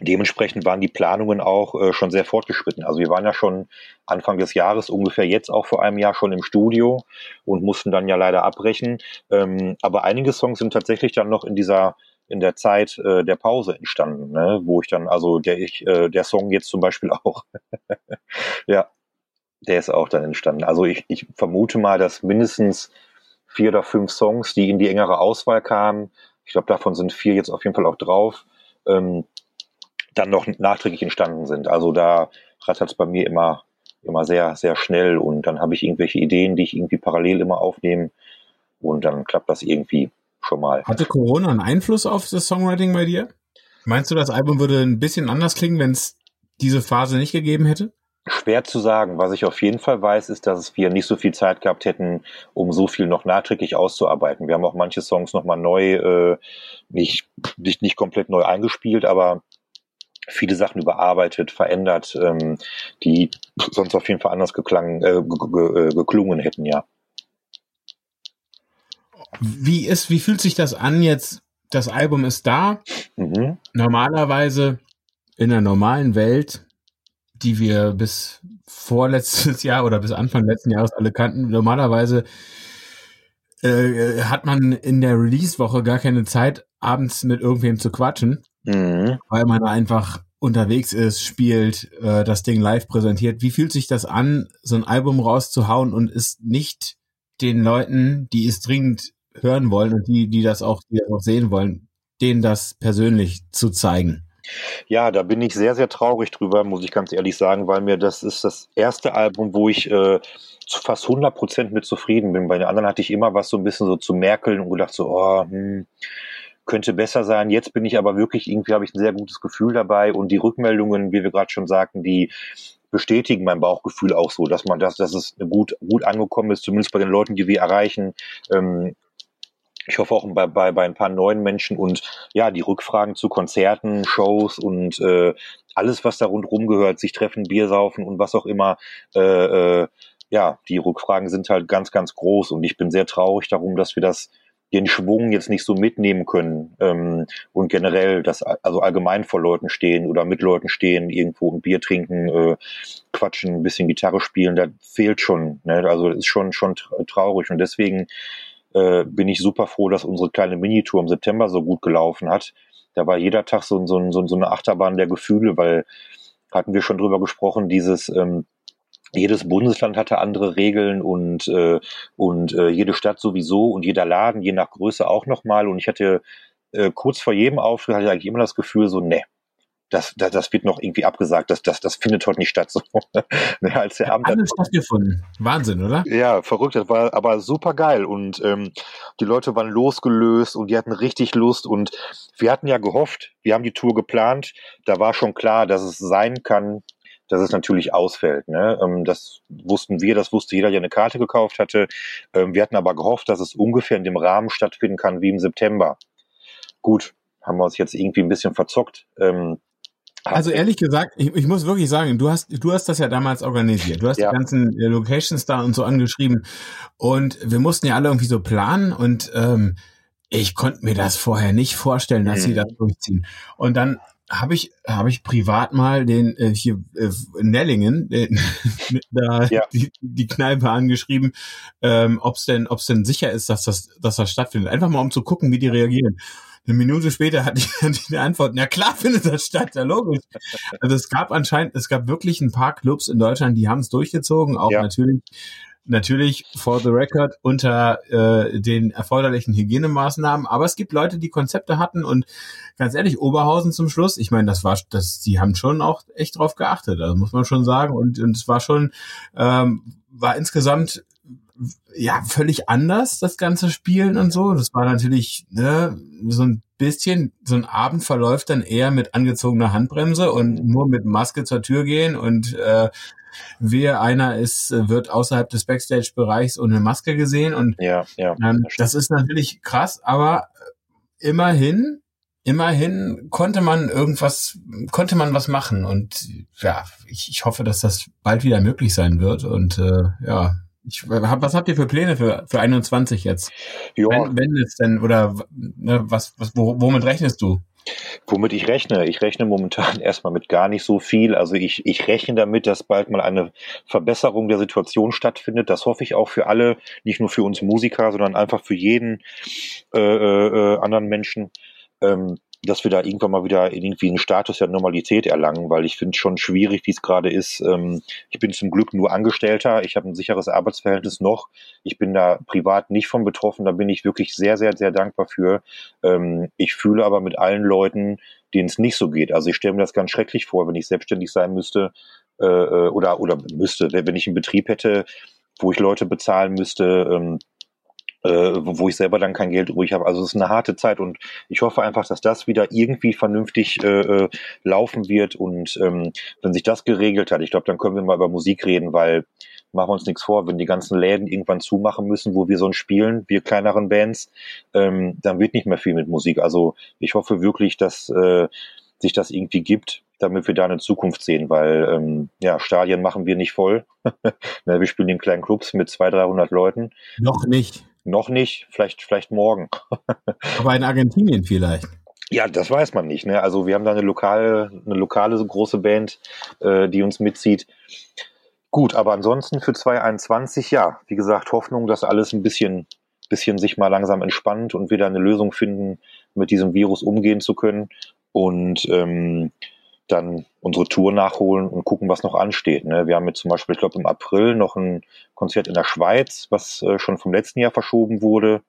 dementsprechend waren die Planungen auch äh, schon sehr fortgeschritten. Also wir waren ja schon Anfang des Jahres, ungefähr jetzt auch vor einem Jahr schon im Studio und mussten dann ja leider abbrechen. Ähm, aber einige Songs sind tatsächlich dann noch in dieser in der Zeit äh, der Pause entstanden, ne? wo ich dann, also der ich, äh, der Song jetzt zum Beispiel auch, ja, der ist auch dann entstanden. Also ich, ich vermute mal, dass mindestens vier oder fünf Songs, die in die engere Auswahl kamen, ich glaube, davon sind vier jetzt auf jeden Fall auch drauf, ähm, dann noch nachträglich entstanden sind. Also da rattert es bei mir immer, immer sehr, sehr schnell und dann habe ich irgendwelche Ideen, die ich irgendwie parallel immer aufnehme und dann klappt das irgendwie schon mal. Hatte Corona einen Einfluss auf das Songwriting bei dir? Meinst du, das Album würde ein bisschen anders klingen, wenn es diese Phase nicht gegeben hätte? Schwer zu sagen. Was ich auf jeden Fall weiß, ist, dass wir nicht so viel Zeit gehabt hätten, um so viel noch nachträglich auszuarbeiten. Wir haben auch manche Songs nochmal neu, äh, nicht, nicht, nicht komplett neu eingespielt, aber viele Sachen überarbeitet, verändert, ähm, die sonst auf jeden Fall anders geklang, äh, geklungen hätten, ja. Wie ist, wie fühlt sich das an jetzt? Das Album ist da. Mhm. Normalerweise in der normalen Welt, die wir bis vorletztes Jahr oder bis Anfang letzten Jahres alle kannten, normalerweise äh, hat man in der Release-Woche gar keine Zeit, abends mit irgendwem zu quatschen, mhm. weil man einfach unterwegs ist, spielt, äh, das Ding live präsentiert. Wie fühlt sich das an, so ein Album rauszuhauen und ist nicht den Leuten, die es dringend hören wollen und die, die das auch, die das auch sehen wollen, denen das persönlich zu zeigen. Ja, da bin ich sehr, sehr traurig drüber, muss ich ganz ehrlich sagen, weil mir das ist das erste Album, wo ich äh, fast 100 Prozent mit zufrieden bin. Bei den anderen hatte ich immer was so ein bisschen so zu merkeln und gedacht so, oh, hm, könnte besser sein. Jetzt bin ich aber wirklich, irgendwie habe ich ein sehr gutes Gefühl dabei und die Rückmeldungen, wie wir gerade schon sagten, die bestätigen mein Bauchgefühl auch so, dass man das, dass es gut, gut angekommen ist, zumindest bei den Leuten, die wir erreichen. Ähm, ich hoffe auch bei, bei, bei ein paar neuen Menschen und ja, die Rückfragen zu Konzerten, Shows und äh, alles, was da rundherum gehört, sich treffen, Bier saufen und was auch immer, äh, äh, ja, die Rückfragen sind halt ganz, ganz groß und ich bin sehr traurig darum, dass wir das den Schwung jetzt nicht so mitnehmen können ähm, und generell das also allgemein vor Leuten stehen oder mit Leuten stehen, irgendwo ein Bier trinken, äh, quatschen, ein bisschen Gitarre spielen, da fehlt schon. Ne? Also ist schon schon traurig und deswegen äh, bin ich super froh, dass unsere kleine Minitour im September so gut gelaufen hat. Da war jeder Tag so, so, so, so eine Achterbahn der Gefühle, weil hatten wir schon drüber gesprochen, dieses ähm, jedes Bundesland hatte andere Regeln und äh, und äh, jede Stadt sowieso und jeder Laden je nach Größe auch nochmal und ich hatte äh, kurz vor jedem Auftritt hatte ich eigentlich immer das Gefühl so ne das, das, das wird noch irgendwie abgesagt, das, das, das findet heute nicht statt. So, ne, als der Abend alles stattgefunden. Wahnsinn, oder? Ja, verrückt. Das war aber super geil. Und ähm, die Leute waren losgelöst und die hatten richtig Lust. Und wir hatten ja gehofft, wir haben die Tour geplant, da war schon klar, dass es sein kann, dass es natürlich ausfällt. Ne? Ähm, das wussten wir, das wusste jeder, der eine Karte gekauft hatte. Ähm, wir hatten aber gehofft, dass es ungefähr in dem Rahmen stattfinden kann wie im September. Gut, haben wir uns jetzt irgendwie ein bisschen verzockt. Ähm, also ehrlich gesagt, ich, ich, muss wirklich sagen, du hast, du hast das ja damals organisiert. Du hast ja. die ganzen äh, Locations da und so angeschrieben. Und wir mussten ja alle irgendwie so planen und ähm, ich konnte mir das vorher nicht vorstellen, dass mhm. sie das durchziehen. Und dann habe ich habe ich privat mal den äh, hier äh, Nellingen den, da ja. die, die Kneipe angeschrieben, ähm, ob es denn ob es denn sicher ist, dass das dass das stattfindet. Einfach mal um zu gucken, wie die reagieren. Eine Minute später hatte ich, hatte ich eine Antwort, na klar findet das statt, ja logisch. Also es gab anscheinend, es gab wirklich ein paar Clubs in Deutschland, die haben es durchgezogen, auch ja. natürlich natürlich for the record unter äh, den erforderlichen Hygienemaßnahmen, aber es gibt Leute, die Konzepte hatten und ganz ehrlich, Oberhausen zum Schluss, ich meine, das war, das, die haben schon auch echt drauf geachtet, also muss man schon sagen und, und es war schon, ähm, war insgesamt ja völlig anders das ganze Spielen und so. Das war natürlich ne, so ein bisschen so ein Abend verläuft dann eher mit angezogener Handbremse und nur mit Maske zur Tür gehen und äh, wer einer ist, wird außerhalb des Backstage-Bereichs ohne Maske gesehen und ja, ja, ähm, das ist natürlich krass, aber immerhin immerhin konnte man irgendwas, konnte man was machen und ja, ich, ich hoffe, dass das bald wieder möglich sein wird und äh, ja, ich hab, was habt ihr für Pläne für, für 21 jetzt? Ja. Wenn, wenn es denn, oder ne, was, was, womit rechnest du? Womit ich rechne? Ich rechne momentan erstmal mit gar nicht so viel. Also ich, ich rechne damit, dass bald mal eine Verbesserung der Situation stattfindet. Das hoffe ich auch für alle, nicht nur für uns Musiker, sondern einfach für jeden äh, äh, anderen Menschen. Ähm, dass wir da irgendwann mal wieder irgendwie einen Status der Normalität erlangen, weil ich finde schon schwierig, wie es gerade ist. Ähm, ich bin zum Glück nur Angestellter, ich habe ein sicheres Arbeitsverhältnis noch. Ich bin da privat nicht von betroffen, da bin ich wirklich sehr, sehr, sehr dankbar für. Ähm, ich fühle aber mit allen Leuten, denen es nicht so geht. Also ich stelle mir das ganz schrecklich vor, wenn ich selbstständig sein müsste äh, äh oder, oder müsste, wenn ich einen Betrieb hätte, wo ich Leute bezahlen müsste, ähm, äh, wo ich selber dann kein Geld übrig habe. Also es ist eine harte Zeit und ich hoffe einfach, dass das wieder irgendwie vernünftig äh, äh, laufen wird und ähm, wenn sich das geregelt hat, ich glaube, dann können wir mal über Musik reden, weil machen wir uns nichts vor, wenn die ganzen Läden irgendwann zumachen müssen, wo wir so spielen, wir kleineren Bands, ähm, dann wird nicht mehr viel mit Musik. Also ich hoffe wirklich, dass äh, sich das irgendwie gibt, damit wir da eine Zukunft sehen, weil ähm, ja, Stadien machen wir nicht voll. wir spielen in kleinen Clubs mit 200, 300 Leuten. Noch nicht. Noch nicht, vielleicht, vielleicht morgen. Aber in Argentinien vielleicht. Ja, das weiß man nicht. Ne? Also wir haben da eine lokale, eine lokale große Band, äh, die uns mitzieht. Gut, aber ansonsten für 2021, ja, wie gesagt, Hoffnung, dass alles ein bisschen, bisschen sich mal langsam entspannt und wieder eine Lösung finden, mit diesem Virus umgehen zu können. Und ähm, dann unsere Tour nachholen und gucken, was noch ansteht. Ne? Wir haben jetzt zum Beispiel, ich glaube, im April noch ein Konzert in der Schweiz, was äh, schon vom letzten Jahr verschoben wurde.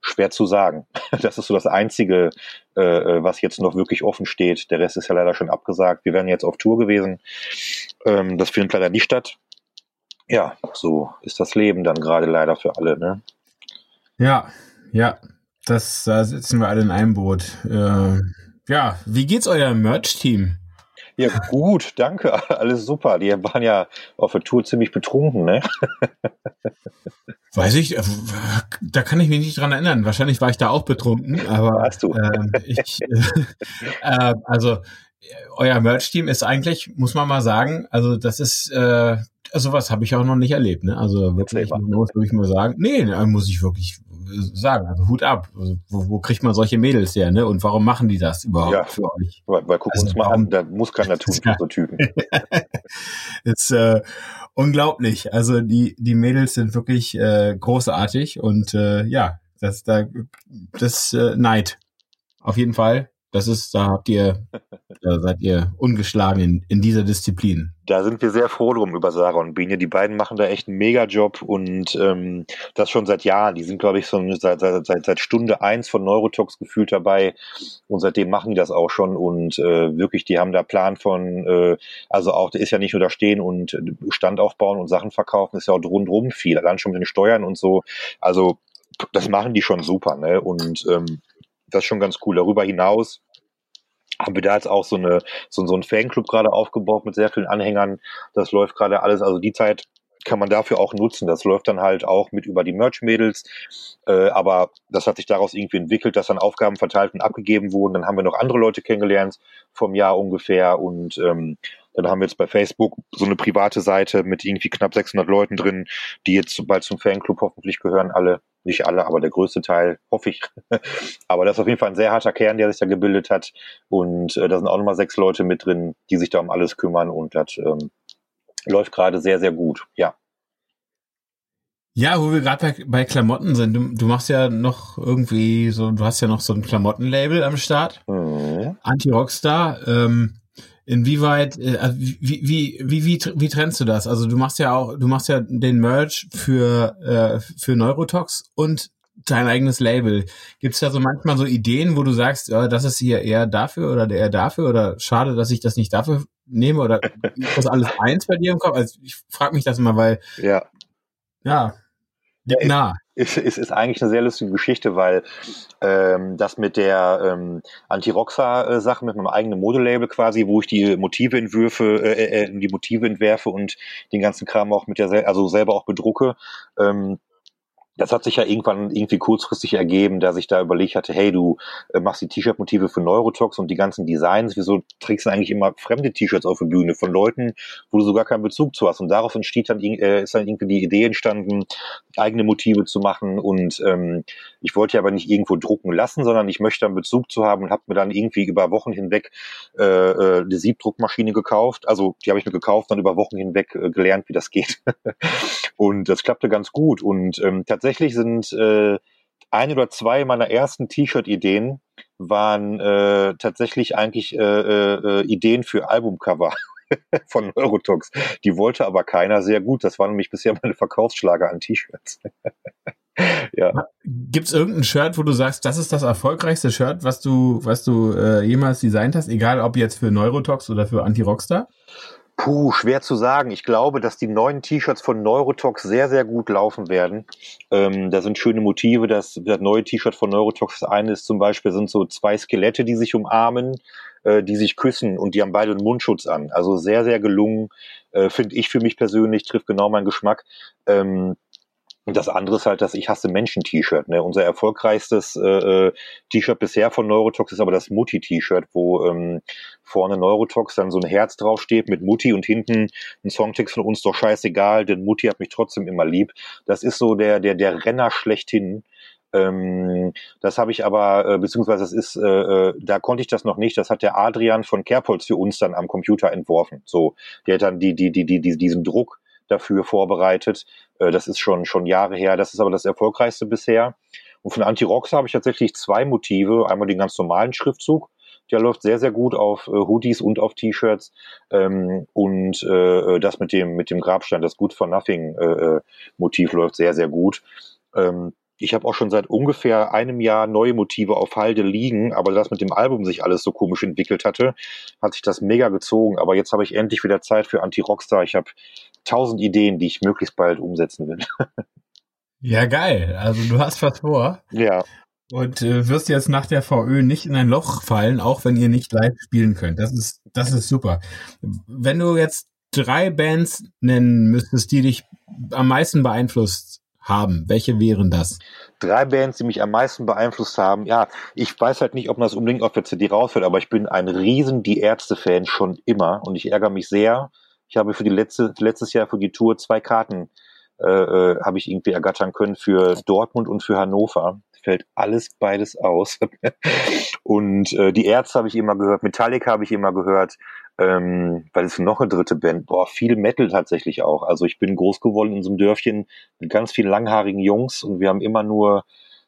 Schwer zu sagen. Das ist so das Einzige, äh, äh, was jetzt noch wirklich offen steht. Der Rest ist ja leider schon abgesagt. Wir wären jetzt auf Tour gewesen. Ähm, das findet leider nicht statt. Ja, so ist das Leben dann gerade leider für alle. Ne? Ja, ja, das, da sitzen wir alle in einem Boot. Äh ja, wie geht's eurem Merch-Team? Ja, gut, danke. Alles super. Die waren ja auf der Tour ziemlich betrunken, ne? Weiß ich, äh, da kann ich mich nicht dran erinnern. Wahrscheinlich war ich da auch betrunken, aber Warst du? Ähm, ich, äh, also euer Merch-Team ist eigentlich, muss man mal sagen, also das ist äh, sowas habe ich auch noch nicht erlebt, ne? Also wirklich, muss ich mal sagen. Nee, muss ich wirklich sagen. Also Hut ab. Also, wo, wo, kriegt man solche Mädels her, ne? Und warum machen die das überhaupt ja, für euch? Weil, weil guck also, uns mal an, da muss keiner tun für so Typen. ist äh, unglaublich. Also die, die Mädels sind wirklich äh, großartig und äh, ja, das da das äh, Neid. Auf jeden Fall. Das ist, da habt ihr, da seid ihr ungeschlagen in, in dieser Disziplin. Da sind wir sehr froh drum über Sarah und Biene. Die beiden machen da echt einen Mega-Job und ähm, das schon seit Jahren. Die sind, glaube ich, so seit, seit, seit, seit Stunde eins von Neurotox gefühlt dabei und seitdem machen die das auch schon und äh, wirklich, die haben da Plan von, äh, also auch, der ist ja nicht nur da stehen und Stand aufbauen und Sachen verkaufen, ist ja auch rundrum viel, allein schon mit den Steuern und so. Also das machen die schon super, ne? Und ähm, das ist schon ganz cool. Darüber hinaus haben wir da jetzt auch so eine so, so ein Fanclub gerade aufgebaut mit sehr vielen Anhängern. Das läuft gerade alles, also die Zeit kann man dafür auch nutzen. Das läuft dann halt auch mit über die Merch-Mädels. Äh, aber das hat sich daraus irgendwie entwickelt, dass dann Aufgaben verteilt und abgegeben wurden. Dann haben wir noch andere Leute kennengelernt vom Jahr ungefähr. Und ähm, dann haben wir jetzt bei Facebook so eine private Seite mit irgendwie knapp 600 Leuten drin, die jetzt bald zum Fanclub hoffentlich gehören. Alle, nicht alle, aber der größte Teil, hoffe ich. aber das ist auf jeden Fall ein sehr harter Kern, der sich da gebildet hat. Und äh, da sind auch nochmal sechs Leute mit drin, die sich da um alles kümmern. Und das ähm, läuft gerade sehr, sehr gut, ja. Ja, wo wir gerade bei, bei, Klamotten sind, du, du, machst ja noch irgendwie so, du hast ja noch so ein Klamottenlabel am Start. Mhm. Anti-Rockstar. Ähm, inwieweit, äh, also wie, wie, wie, wie, wie trennst du das? Also du machst ja auch, du machst ja den Merch für, äh, für Neurotox und dein eigenes Label. Gibt es da so manchmal so Ideen, wo du sagst, ja, das ist hier eher dafür oder der eher dafür oder schade, dass ich das nicht dafür nehme oder ist das alles eins bei dir im Kopf? Also ich frage mich das immer, weil ja, ja, ja nah. Es ist, ist eigentlich eine sehr lustige Geschichte, weil ähm, das mit der ähm, Anti-Roxa-Sache mit meinem eigenen Modelabel quasi, wo ich die Motive entwürfe, äh, äh, die Motive entwerfe und den ganzen Kram auch mit der, also selber auch bedrucke, ähm, das hat sich ja irgendwann irgendwie kurzfristig ergeben, dass ich da überlegt hatte, hey, du äh, machst die T-Shirt-Motive für Neurotox und die ganzen Designs, wieso trägst du eigentlich immer fremde T-Shirts auf der Bühne von Leuten, wo du sogar keinen Bezug zu hast? Und darauf entsteht dann, äh, ist dann irgendwie die Idee entstanden, eigene Motive zu machen und ähm, ich wollte ja aber nicht irgendwo drucken lassen, sondern ich möchte dann Bezug zu haben und habe mir dann irgendwie über Wochen hinweg äh, äh, eine Siebdruckmaschine gekauft. Also die habe ich mir gekauft, dann über Wochen hinweg gelernt, wie das geht. und das klappte ganz gut und ähm, tatsächlich sind äh, ein oder zwei meiner ersten T-Shirt-Ideen waren äh, tatsächlich eigentlich äh, äh, Ideen für Albumcover von Eurotox. Die wollte aber keiner sehr gut. Das waren nämlich bisher meine Verkaufsschlager an T-Shirts. ja. Gibt es irgendein Shirt, wo du sagst, das ist das erfolgreichste Shirt, was du, was du äh, jemals designt hast, egal ob jetzt für Neurotox oder für Anti-Rockstar? Puh, schwer zu sagen. Ich glaube, dass die neuen T-Shirts von Neurotox sehr, sehr gut laufen werden. Ähm, da sind schöne Motive. Das, das neue T-Shirt von Neurotox, das eine ist zum Beispiel, sind so zwei Skelette, die sich umarmen, äh, die sich küssen und die haben beide einen Mundschutz an. Also sehr, sehr gelungen, äh, finde ich für mich persönlich, trifft genau meinen Geschmack. Ähm, und das andere ist halt das Ich hasse Menschen-T-Shirt. Ne? Unser erfolgreichstes äh, äh, T-Shirt bisher von Neurotox ist aber das Mutti-T-Shirt, wo ähm, vorne Neurotox dann so ein Herz draufsteht mit Mutti und hinten ein Songtext von uns doch scheißegal, denn Mutti hat mich trotzdem immer lieb. Das ist so der, der, der Renner schlechthin. Ähm, das habe ich aber, äh, beziehungsweise das ist, äh, äh, da konnte ich das noch nicht. Das hat der Adrian von Kerbholz für uns dann am Computer entworfen. So, der hat dann die, die, die, die, diesen Druck dafür vorbereitet. Äh, das ist schon, schon Jahre her. Das ist aber das erfolgreichste bisher. Und von Anti-Rox habe ich tatsächlich zwei Motive. Einmal den ganz normalen Schriftzug. Der läuft sehr, sehr gut auf äh, Hoodies und auf T-Shirts. Ähm, und äh, das mit dem, mit dem Grabstein, das Good for Nothing äh, äh Motiv läuft sehr, sehr gut. Ähm, ich habe auch schon seit ungefähr einem Jahr neue Motive auf Halde liegen, aber das mit dem Album sich alles so komisch entwickelt hatte, hat sich das mega gezogen. Aber jetzt habe ich endlich wieder Zeit für Anti-Rockstar. Ich habe tausend Ideen, die ich möglichst bald umsetzen will. ja, geil. Also du hast was vor. Ja. Und äh, wirst jetzt nach der VÖ nicht in ein Loch fallen, auch wenn ihr nicht live spielen könnt. Das ist, das ist super. Wenn du jetzt drei Bands nennen müsstest, die dich am meisten beeinflusst haben, welche wären das? Drei Bands, die mich am meisten beeinflusst haben. Ja, ich weiß halt nicht, ob man das unbedingt auf der CD rausfällt, aber ich bin ein riesen Die Ärzte-Fan schon immer und ich ärgere mich sehr. Ich habe für die letzte, letztes Jahr für die Tour zwei Karten äh, äh habe ich irgendwie ergattern können für Dortmund und für Hannover. Fällt alles beides aus. und äh, die Ärzte habe ich immer gehört, Metallica habe ich immer gehört. Ähm, weil es noch eine dritte Band, boah, viel Metal tatsächlich auch. Also ich bin groß geworden in so einem Dörfchen mit ganz vielen langhaarigen Jungs und wir haben immer nur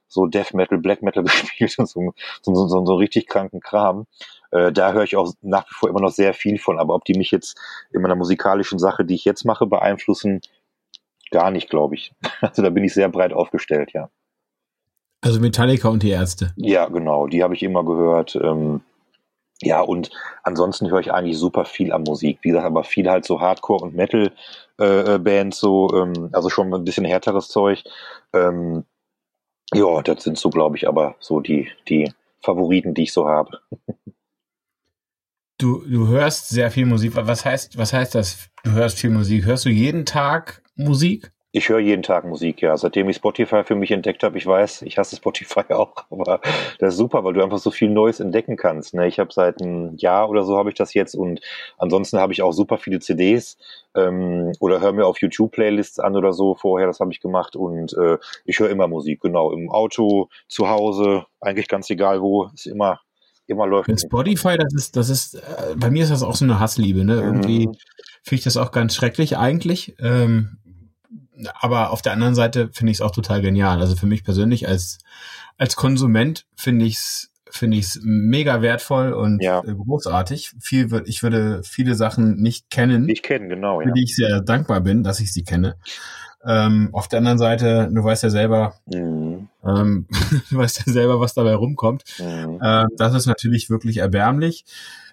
so Death Metal, Black Metal gespielt und so, so, so, so richtig kranken Kram. Äh, da höre ich auch nach wie vor immer noch sehr viel von. Aber ob die mich jetzt in meiner musikalischen Sache, die ich jetzt mache, beeinflussen, gar nicht, glaube ich. Also da bin ich sehr breit aufgestellt, ja. Also Metallica und die Ärzte. Ja, genau, die habe ich immer gehört. Ähm, ja, und ansonsten höre ich eigentlich super viel an Musik. Wie gesagt, aber viel halt so Hardcore- und Metal-Bands, äh, so, ähm, also schon ein bisschen härteres Zeug. Ähm, ja, das sind so, glaube ich, aber so die, die Favoriten, die ich so habe. du, du hörst sehr viel Musik. Was heißt, was heißt das? Du hörst viel Musik. Hörst du jeden Tag Musik? Ich höre jeden Tag Musik, ja. Seitdem ich Spotify für mich entdeckt habe, ich weiß, ich hasse Spotify auch, aber das ist super, weil du einfach so viel Neues entdecken kannst. Ne? Ich habe seit einem Jahr oder so habe ich das jetzt und ansonsten habe ich auch super viele CDs ähm, oder höre mir auf YouTube Playlists an oder so. Vorher, das habe ich gemacht und äh, ich höre immer Musik, genau im Auto, zu Hause, eigentlich ganz egal wo, ist immer immer läuft. Mit Spotify, das ist, das ist, äh, bei mir ist das auch so eine Hassliebe, ne? Irgendwie mhm. finde ich das auch ganz schrecklich eigentlich. Ähm, aber auf der anderen Seite finde ich es auch total genial. Also für mich persönlich als, als Konsument finde ich es finde ich es mega wertvoll und ja. Äh, großartig. Viel, ich würde viele Sachen nicht kennen. Nicht kennen, genau. Ja. Für die ich sehr dankbar bin, dass ich sie kenne. Ähm, auf der anderen Seite, du weißt ja selber, mhm. ähm, du weißt ja selber, was dabei rumkommt. Mhm. Ähm, das ist natürlich wirklich erbärmlich,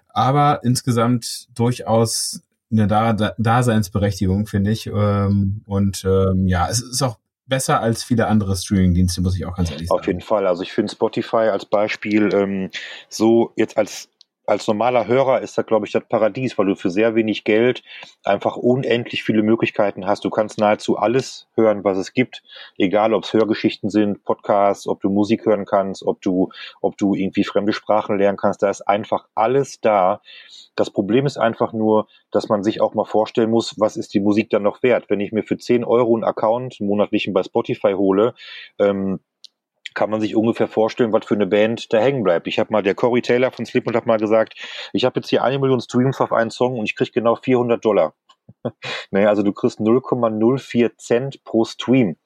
aber insgesamt durchaus eine da Daseinsberechtigung, finde ich. Ähm, und ähm, ja, es ist auch besser als viele andere Streaming-Dienste, muss ich auch ganz ehrlich sagen. Auf jeden Fall. Also ich finde Spotify als Beispiel ähm, so jetzt als als normaler Hörer ist das, glaube ich, das Paradies, weil du für sehr wenig Geld einfach unendlich viele Möglichkeiten hast. Du kannst nahezu alles hören, was es gibt, egal ob es Hörgeschichten sind, Podcasts, ob du Musik hören kannst, ob du, ob du irgendwie fremde Sprachen lernen kannst. Da ist einfach alles da. Das Problem ist einfach nur, dass man sich auch mal vorstellen muss, was ist die Musik dann noch wert? Wenn ich mir für 10 Euro einen Account, monatlichen bei Spotify hole, ähm, kann man sich ungefähr vorstellen, was für eine Band da hängen bleibt. Ich habe mal, der Corey Taylor von Slipknot hat mal gesagt, ich habe jetzt hier eine Million Streams auf einen Song und ich kriege genau 400 Dollar. naja, also du kriegst 0,04 Cent pro Stream.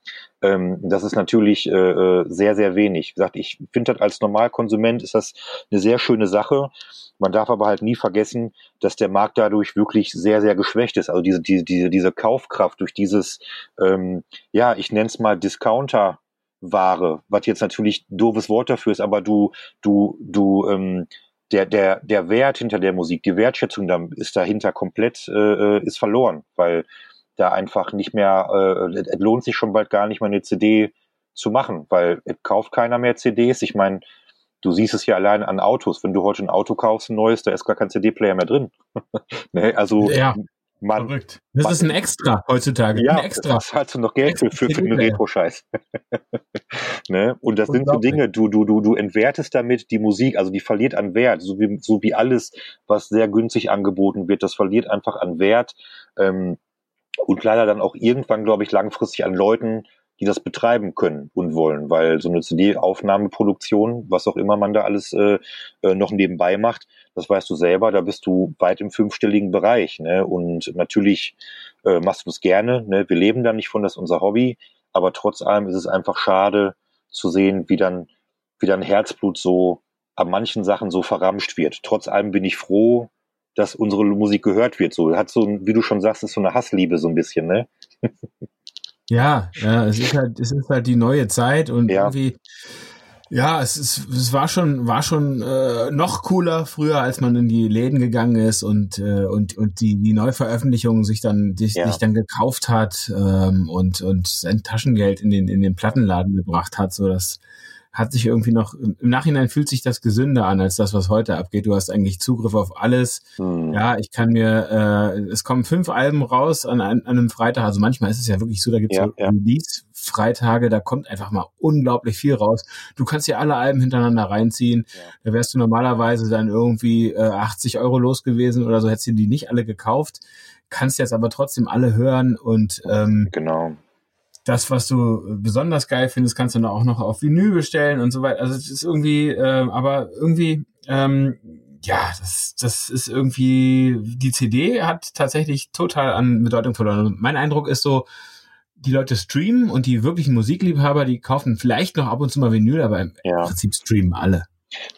Ähm, das ist natürlich äh, äh, sehr, sehr wenig. Wie gesagt, ich finde das als Normalkonsument ist das eine sehr schöne Sache. Man darf aber halt nie vergessen, dass der Markt dadurch wirklich sehr, sehr geschwächt ist. Also diese, diese, diese, diese Kaufkraft durch dieses, ähm, ja, ich nenne es mal Discounter Ware, was jetzt natürlich doofes Wort dafür ist, aber du, du, du, ähm, der, der, der Wert hinter der Musik, die Wertschätzung da ist dahinter komplett, äh, ist verloren, weil da einfach nicht mehr, äh, es lohnt sich schon bald gar nicht mehr eine CD zu machen, weil es kauft keiner mehr CDs. Ich meine, du siehst es ja allein an Autos. Wenn du heute ein Auto kaufst, ein neues, da ist gar kein CD-Player mehr drin. ne? Also ja. Man, Verrückt. Das man, ist ein Extra heutzutage. Ja, ein Extra. das zahlst du noch Geld für, für, für den Retro-Scheiß. ne? Und das sind so Dinge, du, du, du, du entwertest damit die Musik, also die verliert an Wert, so wie, so wie alles, was sehr günstig angeboten wird, das verliert einfach an Wert. Ähm, und leider dann auch irgendwann, glaube ich, langfristig an Leuten, die das betreiben können und wollen, weil so eine CD-Aufnahmeproduktion, was auch immer man da alles äh, äh, noch nebenbei macht, das weißt du selber, da bist du weit im fünfstelligen Bereich. Ne? Und natürlich äh, machst du das gerne. Ne? Wir leben da nicht von, das ist unser Hobby, aber trotz allem ist es einfach schade zu sehen, wie dann, wie dann Herzblut so an manchen Sachen so verramscht wird. Trotz allem bin ich froh, dass unsere Musik gehört wird. So hat so, wie du schon sagst, ist so eine Hassliebe so ein bisschen, ne? Ja, ja, es ist halt, es ist halt die neue Zeit und ja. irgendwie, ja, es ist, es war schon, war schon äh, noch cooler früher, als man in die Läden gegangen ist und äh, und und die die Neuveröffentlichungen sich dann sich, ja. sich dann gekauft hat ähm, und und sein Taschengeld in den in den Plattenladen gebracht hat, so dass hat sich irgendwie noch, im Nachhinein fühlt sich das gesünder an als das, was heute abgeht. Du hast eigentlich Zugriff auf alles. Hm. Ja, ich kann mir, äh, es kommen fünf Alben raus an, an einem Freitag. Also manchmal ist es ja wirklich so, da gibt es ja, so ja. Release-Freitage, da kommt einfach mal unglaublich viel raus. Du kannst ja alle Alben hintereinander reinziehen. Ja. Da wärst du normalerweise dann irgendwie äh, 80 Euro los gewesen oder so, hättest du die nicht alle gekauft. Kannst jetzt aber trotzdem alle hören und ähm, genau das, was du besonders geil findest, kannst du dann auch noch auf Vinyl bestellen und so weiter. Also es ist irgendwie, äh, aber irgendwie, ähm, ja, das, das ist irgendwie, die CD hat tatsächlich total an Bedeutung verloren. Mein Eindruck ist so, die Leute streamen und die wirklichen Musikliebhaber, die kaufen vielleicht noch ab und zu mal Vinyl, aber im ja. Prinzip streamen alle.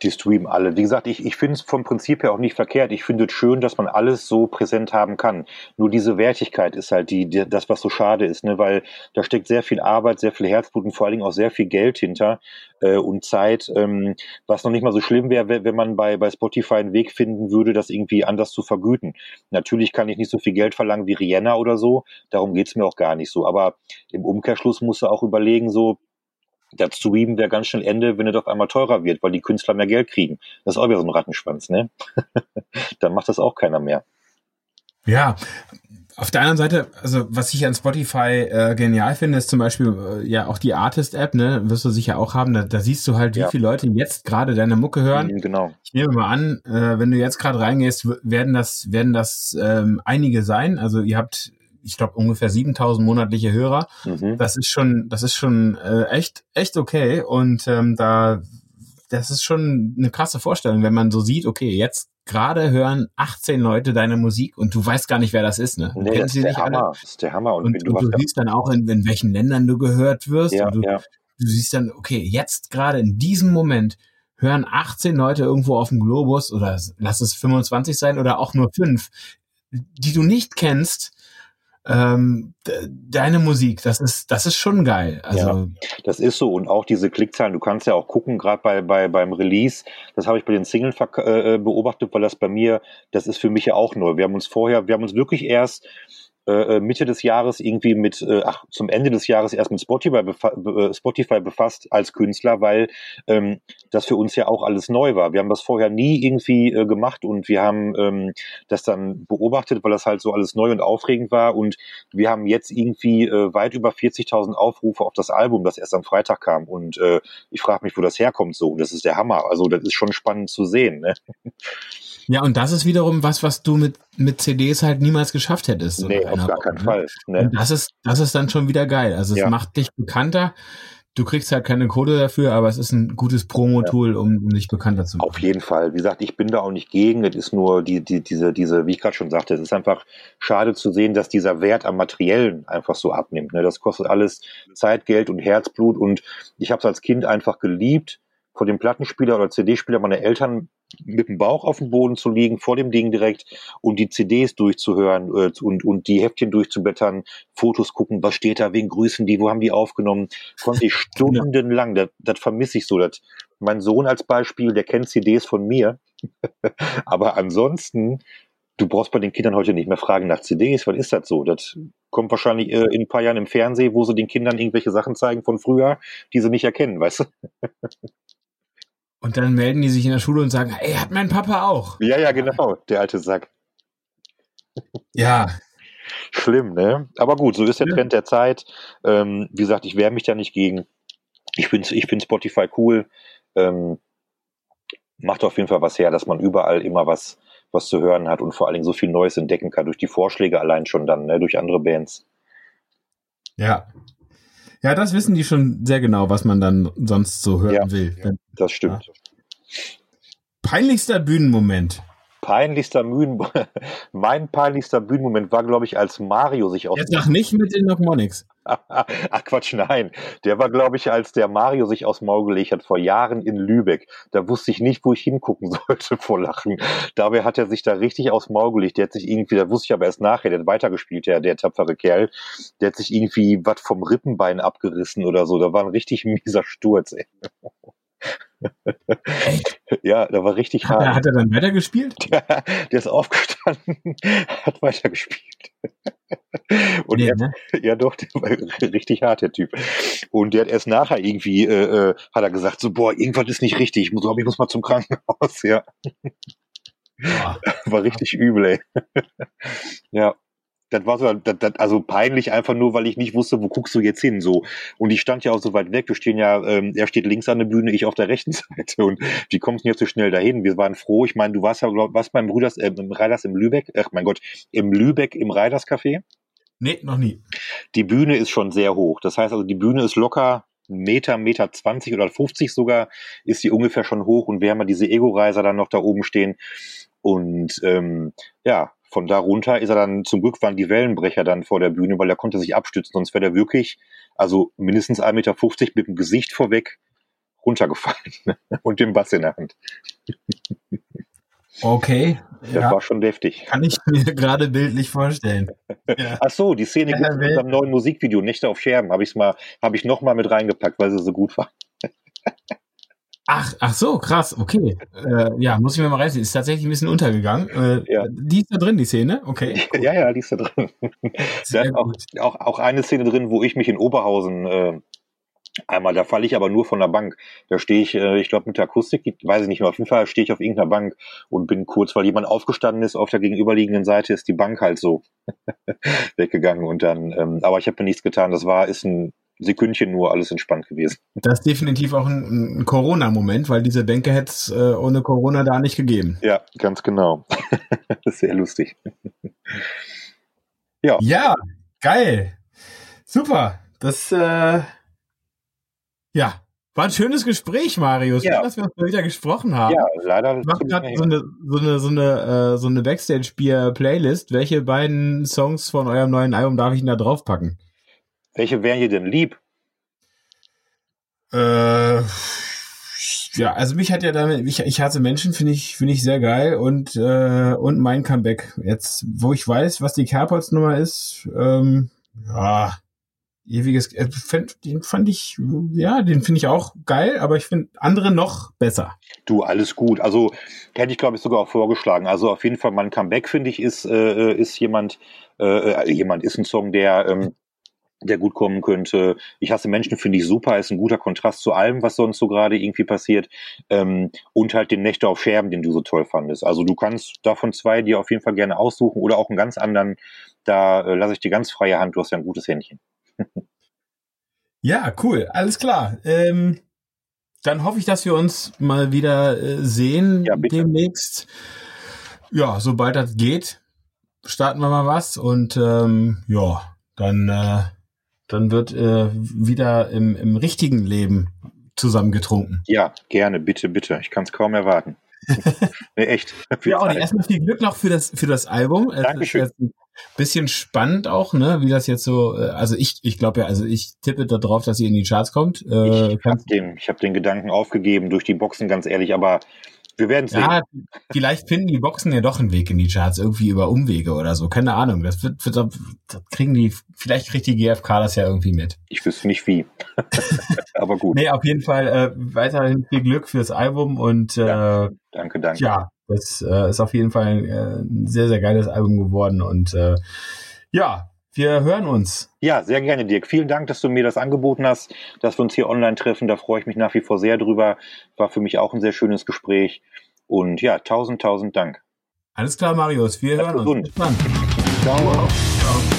Die streamen alle. Wie gesagt, ich, ich finde es vom Prinzip her auch nicht verkehrt. Ich finde es schön, dass man alles so präsent haben kann. Nur diese Wertigkeit ist halt die, die das, was so schade ist, ne? weil da steckt sehr viel Arbeit, sehr viel Herzblut und vor allen Dingen auch sehr viel Geld hinter äh, und Zeit, ähm, was noch nicht mal so schlimm wäre, wenn man bei, bei Spotify einen Weg finden würde, das irgendwie anders zu vergüten. Natürlich kann ich nicht so viel Geld verlangen wie Rihanna oder so, darum geht's mir auch gar nicht so. Aber im Umkehrschluss musst du auch überlegen, so, das Streamen wäre ganz schnell Ende, wenn es auf einmal teurer wird, weil die Künstler mehr Geld kriegen. Das ist auch wieder so ein Rattenschwanz, ne? Dann macht das auch keiner mehr. Ja, auf der anderen Seite, also was ich an Spotify äh, genial finde, ist zum Beispiel äh, ja auch die Artist-App, ne, wirst du sicher auch haben. Da, da siehst du halt, wie ja. viele Leute jetzt gerade deine Mucke hören. Mhm, genau. Ich nehme mal an, äh, wenn du jetzt gerade reingehst, werden das werden das ähm, einige sein. Also ihr habt, ich glaube ungefähr 7000 monatliche Hörer. Mhm. Das ist schon, das ist schon äh, echt echt okay. Und ähm, da das ist schon eine krasse Vorstellung, wenn man so sieht, okay, jetzt gerade hören 18 Leute deine Musik und du weißt gar nicht, wer das ist, ne? Nee, das ist, der Hammer. das ist der Hammer. Und, und, du, und du siehst dann auch, in, in, welchen Ländern du gehört wirst. Ja, und du, ja. du siehst dann, okay, jetzt gerade in diesem Moment hören 18 Leute irgendwo auf dem Globus oder lass es 25 sein oder auch nur fünf, die du nicht kennst, ähm, deine Musik, das ist, das ist schon geil. Also, ja, das ist so. Und auch diese Klickzahlen, du kannst ja auch gucken, gerade bei, bei, beim Release, das habe ich bei den Singles äh, beobachtet, weil das bei mir, das ist für mich ja auch neu. Wir haben uns vorher, wir haben uns wirklich erst äh, äh, Mitte des Jahres irgendwie mit, äh, ach, zum Ende des Jahres erst mit Spotify, befa Spotify befasst als Künstler, weil ähm, das für uns ja auch alles neu war. Wir haben das vorher nie irgendwie äh, gemacht und wir haben ähm, das dann beobachtet, weil das halt so alles neu und aufregend war und wir haben jetzt irgendwie äh, weit über 40.000 Aufrufe auf das Album, das erst am Freitag kam und äh, ich frage mich, wo das herkommt so. Das ist der Hammer. Also das ist schon spannend zu sehen. Ne? Ja, und das ist wiederum was, was du mit, mit CDs halt niemals geschafft hättest. Nee, auf gar keinen ne? Fall. Nee. Und das ist, das ist dann schon wieder geil. Also es ja. macht dich bekannter. Du kriegst halt keine Kohle dafür, aber es ist ein gutes Promo-Tool, ja. um, dich bekannter zu machen. Auf jeden Fall. Wie gesagt, ich bin da auch nicht gegen. Es ist nur die, die, diese, diese, wie ich gerade schon sagte, es ist einfach schade zu sehen, dass dieser Wert am Materiellen einfach so abnimmt. Ne? Das kostet alles Zeit, Geld und Herzblut. Und ich habe es als Kind einfach geliebt vor dem Plattenspieler oder CD-Spieler meiner Eltern mit dem Bauch auf dem Boden zu liegen, vor dem Ding direkt und die CDs durchzuhören äh, und, und die Heftchen durchzublättern, Fotos gucken, was steht da, wen grüßen die, wo haben die aufgenommen, konnte ich stundenlang, das, das vermisse ich so. Das, mein Sohn als Beispiel, der kennt CDs von mir, aber ansonsten, du brauchst bei den Kindern heute nicht mehr fragen nach CDs, was ist das so? Das kommt wahrscheinlich äh, in ein paar Jahren im Fernsehen, wo sie den Kindern irgendwelche Sachen zeigen von früher, die sie nicht erkennen, weißt du? Und dann melden die sich in der Schule und sagen, ey, hat mein Papa auch. Ja, ja, genau, der alte Sack. Ja. Schlimm, ne? Aber gut, so ist der ja. Trend der Zeit. Ähm, wie gesagt, ich wehre mich da nicht gegen. Ich finde ich find Spotify cool. Ähm, macht auf jeden Fall was her, dass man überall immer was, was zu hören hat und vor allen Dingen so viel Neues entdecken kann durch die Vorschläge allein schon dann, ne, durch andere Bands. Ja, ja, das wissen die schon sehr genau, was man dann sonst so hören ja, will. Ja, das stimmt. Ja. Peinlichster Bühnenmoment. Peinlichster Bühnen, mein peinlichster Bühnenmoment war, glaube ich, als Mario sich aus. Jetzt sag nicht mit den Nocmonics. Ach Quatsch, nein. Der war, glaube ich, als der Mario sich aus Maul gelegt hat, vor Jahren in Lübeck. Da wusste ich nicht, wo ich hingucken sollte vor Lachen. Dabei hat er sich da richtig aus Maul gelegt. Der hat sich irgendwie, da wusste ich aber erst nachher, der hat weitergespielt, der, der tapfere Kerl. Der hat sich irgendwie was vom Rippenbein abgerissen oder so. Da war ein richtig mieser Sturz, ey. Ja, da war richtig hart. Hat, hat er dann weitergespielt? Der, der ist aufgestanden, hat weitergespielt. Und nee, er, ne? ja doch, der war richtig hart, der Typ. Und der hat erst nachher irgendwie, äh, äh, hat er gesagt, so, boah, irgendwas ist nicht richtig, ich muss, ich muss mal zum Krankenhaus, ja. Boah. War richtig übel, ey. ja das war so, das, das, also peinlich einfach nur, weil ich nicht wusste, wo guckst du jetzt hin, so. Und ich stand ja auch so weit weg. Wir stehen ja, ähm, er steht links an der Bühne, ich auf der rechten Seite. Und wie kommst du jetzt so schnell dahin? Wir waren froh. Ich meine, du warst ja, glaub, was beim Brüders, äh, im Reiders im Lübeck, ach mein Gott, im Lübeck im Reiders Café? Nee, noch nie. Die Bühne ist schon sehr hoch. Das heißt also, die Bühne ist locker Meter, Meter 20 oder 50 sogar, ist die ungefähr schon hoch. Und wir haben ja diese Ego-Reiser dann noch da oben stehen. Und ähm, ja, von da runter ist er dann, zum Glück waren die Wellenbrecher dann vor der Bühne, weil er konnte sich abstützen, sonst wäre er wirklich, also mindestens 1,50 Meter mit dem Gesicht vorweg runtergefallen und dem Bass in der Hand. Okay. Das ja. war schon deftig. Kann ich mir gerade bildlich vorstellen. Ja. Ach so, die Szene ja, in unserem neuen Musikvideo, Nächte auf Scherben, habe ich mal, habe ich noch mal mit reingepackt, weil sie so gut war. Ach, ach so, krass, okay. Äh, ja, muss ich mir mal reißen. Ist tatsächlich ein bisschen untergegangen. Äh, ja. Die ist da drin, die Szene? Okay. Cool. Ja, ja, die ist da drin. da ist auch, auch, auch, eine Szene drin, wo ich mich in Oberhausen äh, Einmal, da falle ich aber nur von der Bank. Da stehe ich, äh, ich glaube mit der Akustik, weiß ich nicht mehr, auf jeden Fall stehe ich auf irgendeiner Bank und bin kurz, weil jemand aufgestanden ist, auf der gegenüberliegenden Seite ist die Bank halt so weggegangen und dann, ähm, aber ich habe mir nichts getan. Das war, ist ein Sekündchen nur alles entspannt gewesen. Das ist definitiv auch ein, ein Corona-Moment, weil diese Bänke hätte es äh, ohne Corona da nicht gegeben. Ja, ganz genau. Sehr lustig. ja. Ja, geil. Super. Das, äh, ja, war ein schönes Gespräch, Marius. Ja. Schön, dass wir uns mal wieder gesprochen haben. Ja, leider. Ich mache gerade so eine, so eine, so eine, äh, so eine Backstage-Bier-Playlist. Welche beiden Songs von eurem neuen Album darf ich denn da draufpacken? Welche wären dir denn lieb? Äh, ja, also mich hat ja damit, ich, ich hasse Menschen, finde ich, finde ich sehr geil und, äh, und mein Comeback. Jetzt, wo ich weiß, was die Carpots-Nummer ist, ähm, ja, ewiges, äh, fand, den fand ich, ja, den finde ich auch geil, aber ich finde andere noch besser. Du, alles gut. Also hätte ich, glaube ich, sogar auch vorgeschlagen. Also auf jeden Fall mein Comeback, finde ich, ist, äh, ist jemand, äh, jemand ist ein Song, der, ähm, der gut kommen könnte. Ich hasse Menschen, finde ich super, ist ein guter Kontrast zu allem, was sonst so gerade irgendwie passiert. Ähm, und halt den Nächte auf Scherben, den du so toll fandest. Also du kannst davon zwei dir auf jeden Fall gerne aussuchen oder auch einen ganz anderen. Da äh, lasse ich dir ganz freie Hand, du hast ja ein gutes Händchen. ja, cool, alles klar. Ähm, dann hoffe ich, dass wir uns mal wieder äh, sehen ja, demnächst. Ja, sobald das geht, starten wir mal was und ähm, ja, dann äh, dann wird äh, wieder im, im richtigen Leben zusammengetrunken. Ja, gerne, bitte, bitte. Ich kann es kaum erwarten. nee, echt. Ja, auch erstmal viel Glück noch für das, für das Album. Dankeschön. Ein bisschen spannend auch, ne, wie das jetzt so, äh, also ich, ich glaube ja, also ich tippe da drauf, dass ihr in die Charts kommt. Äh, ich habe den, ich hab den Gedanken aufgegeben durch die Boxen, ganz ehrlich, aber wir werden sehen. Ja, vielleicht finden die Boxen ja doch einen Weg in die Charts, irgendwie über Umwege oder so. Keine Ahnung. Das wird, wird das kriegen die, vielleicht kriegt die GfK das ja irgendwie mit. Ich wüsste nicht wie. Aber gut. Nee, auf jeden Fall äh, weiterhin viel Glück fürs Album und äh, danke, danke. Ja, das äh, ist auf jeden Fall ein, äh, ein sehr, sehr geiles Album geworden und äh, ja, wir hören uns. Ja, sehr gerne, Dirk. Vielen Dank, dass du mir das angeboten hast, dass wir uns hier online treffen. Da freue ich mich nach wie vor sehr drüber. War für mich auch ein sehr schönes Gespräch. Und ja, tausend, tausend Dank. Alles klar, Marius. Wir Bleib hören gesund. uns. Bis dann. Ciao. Ciao.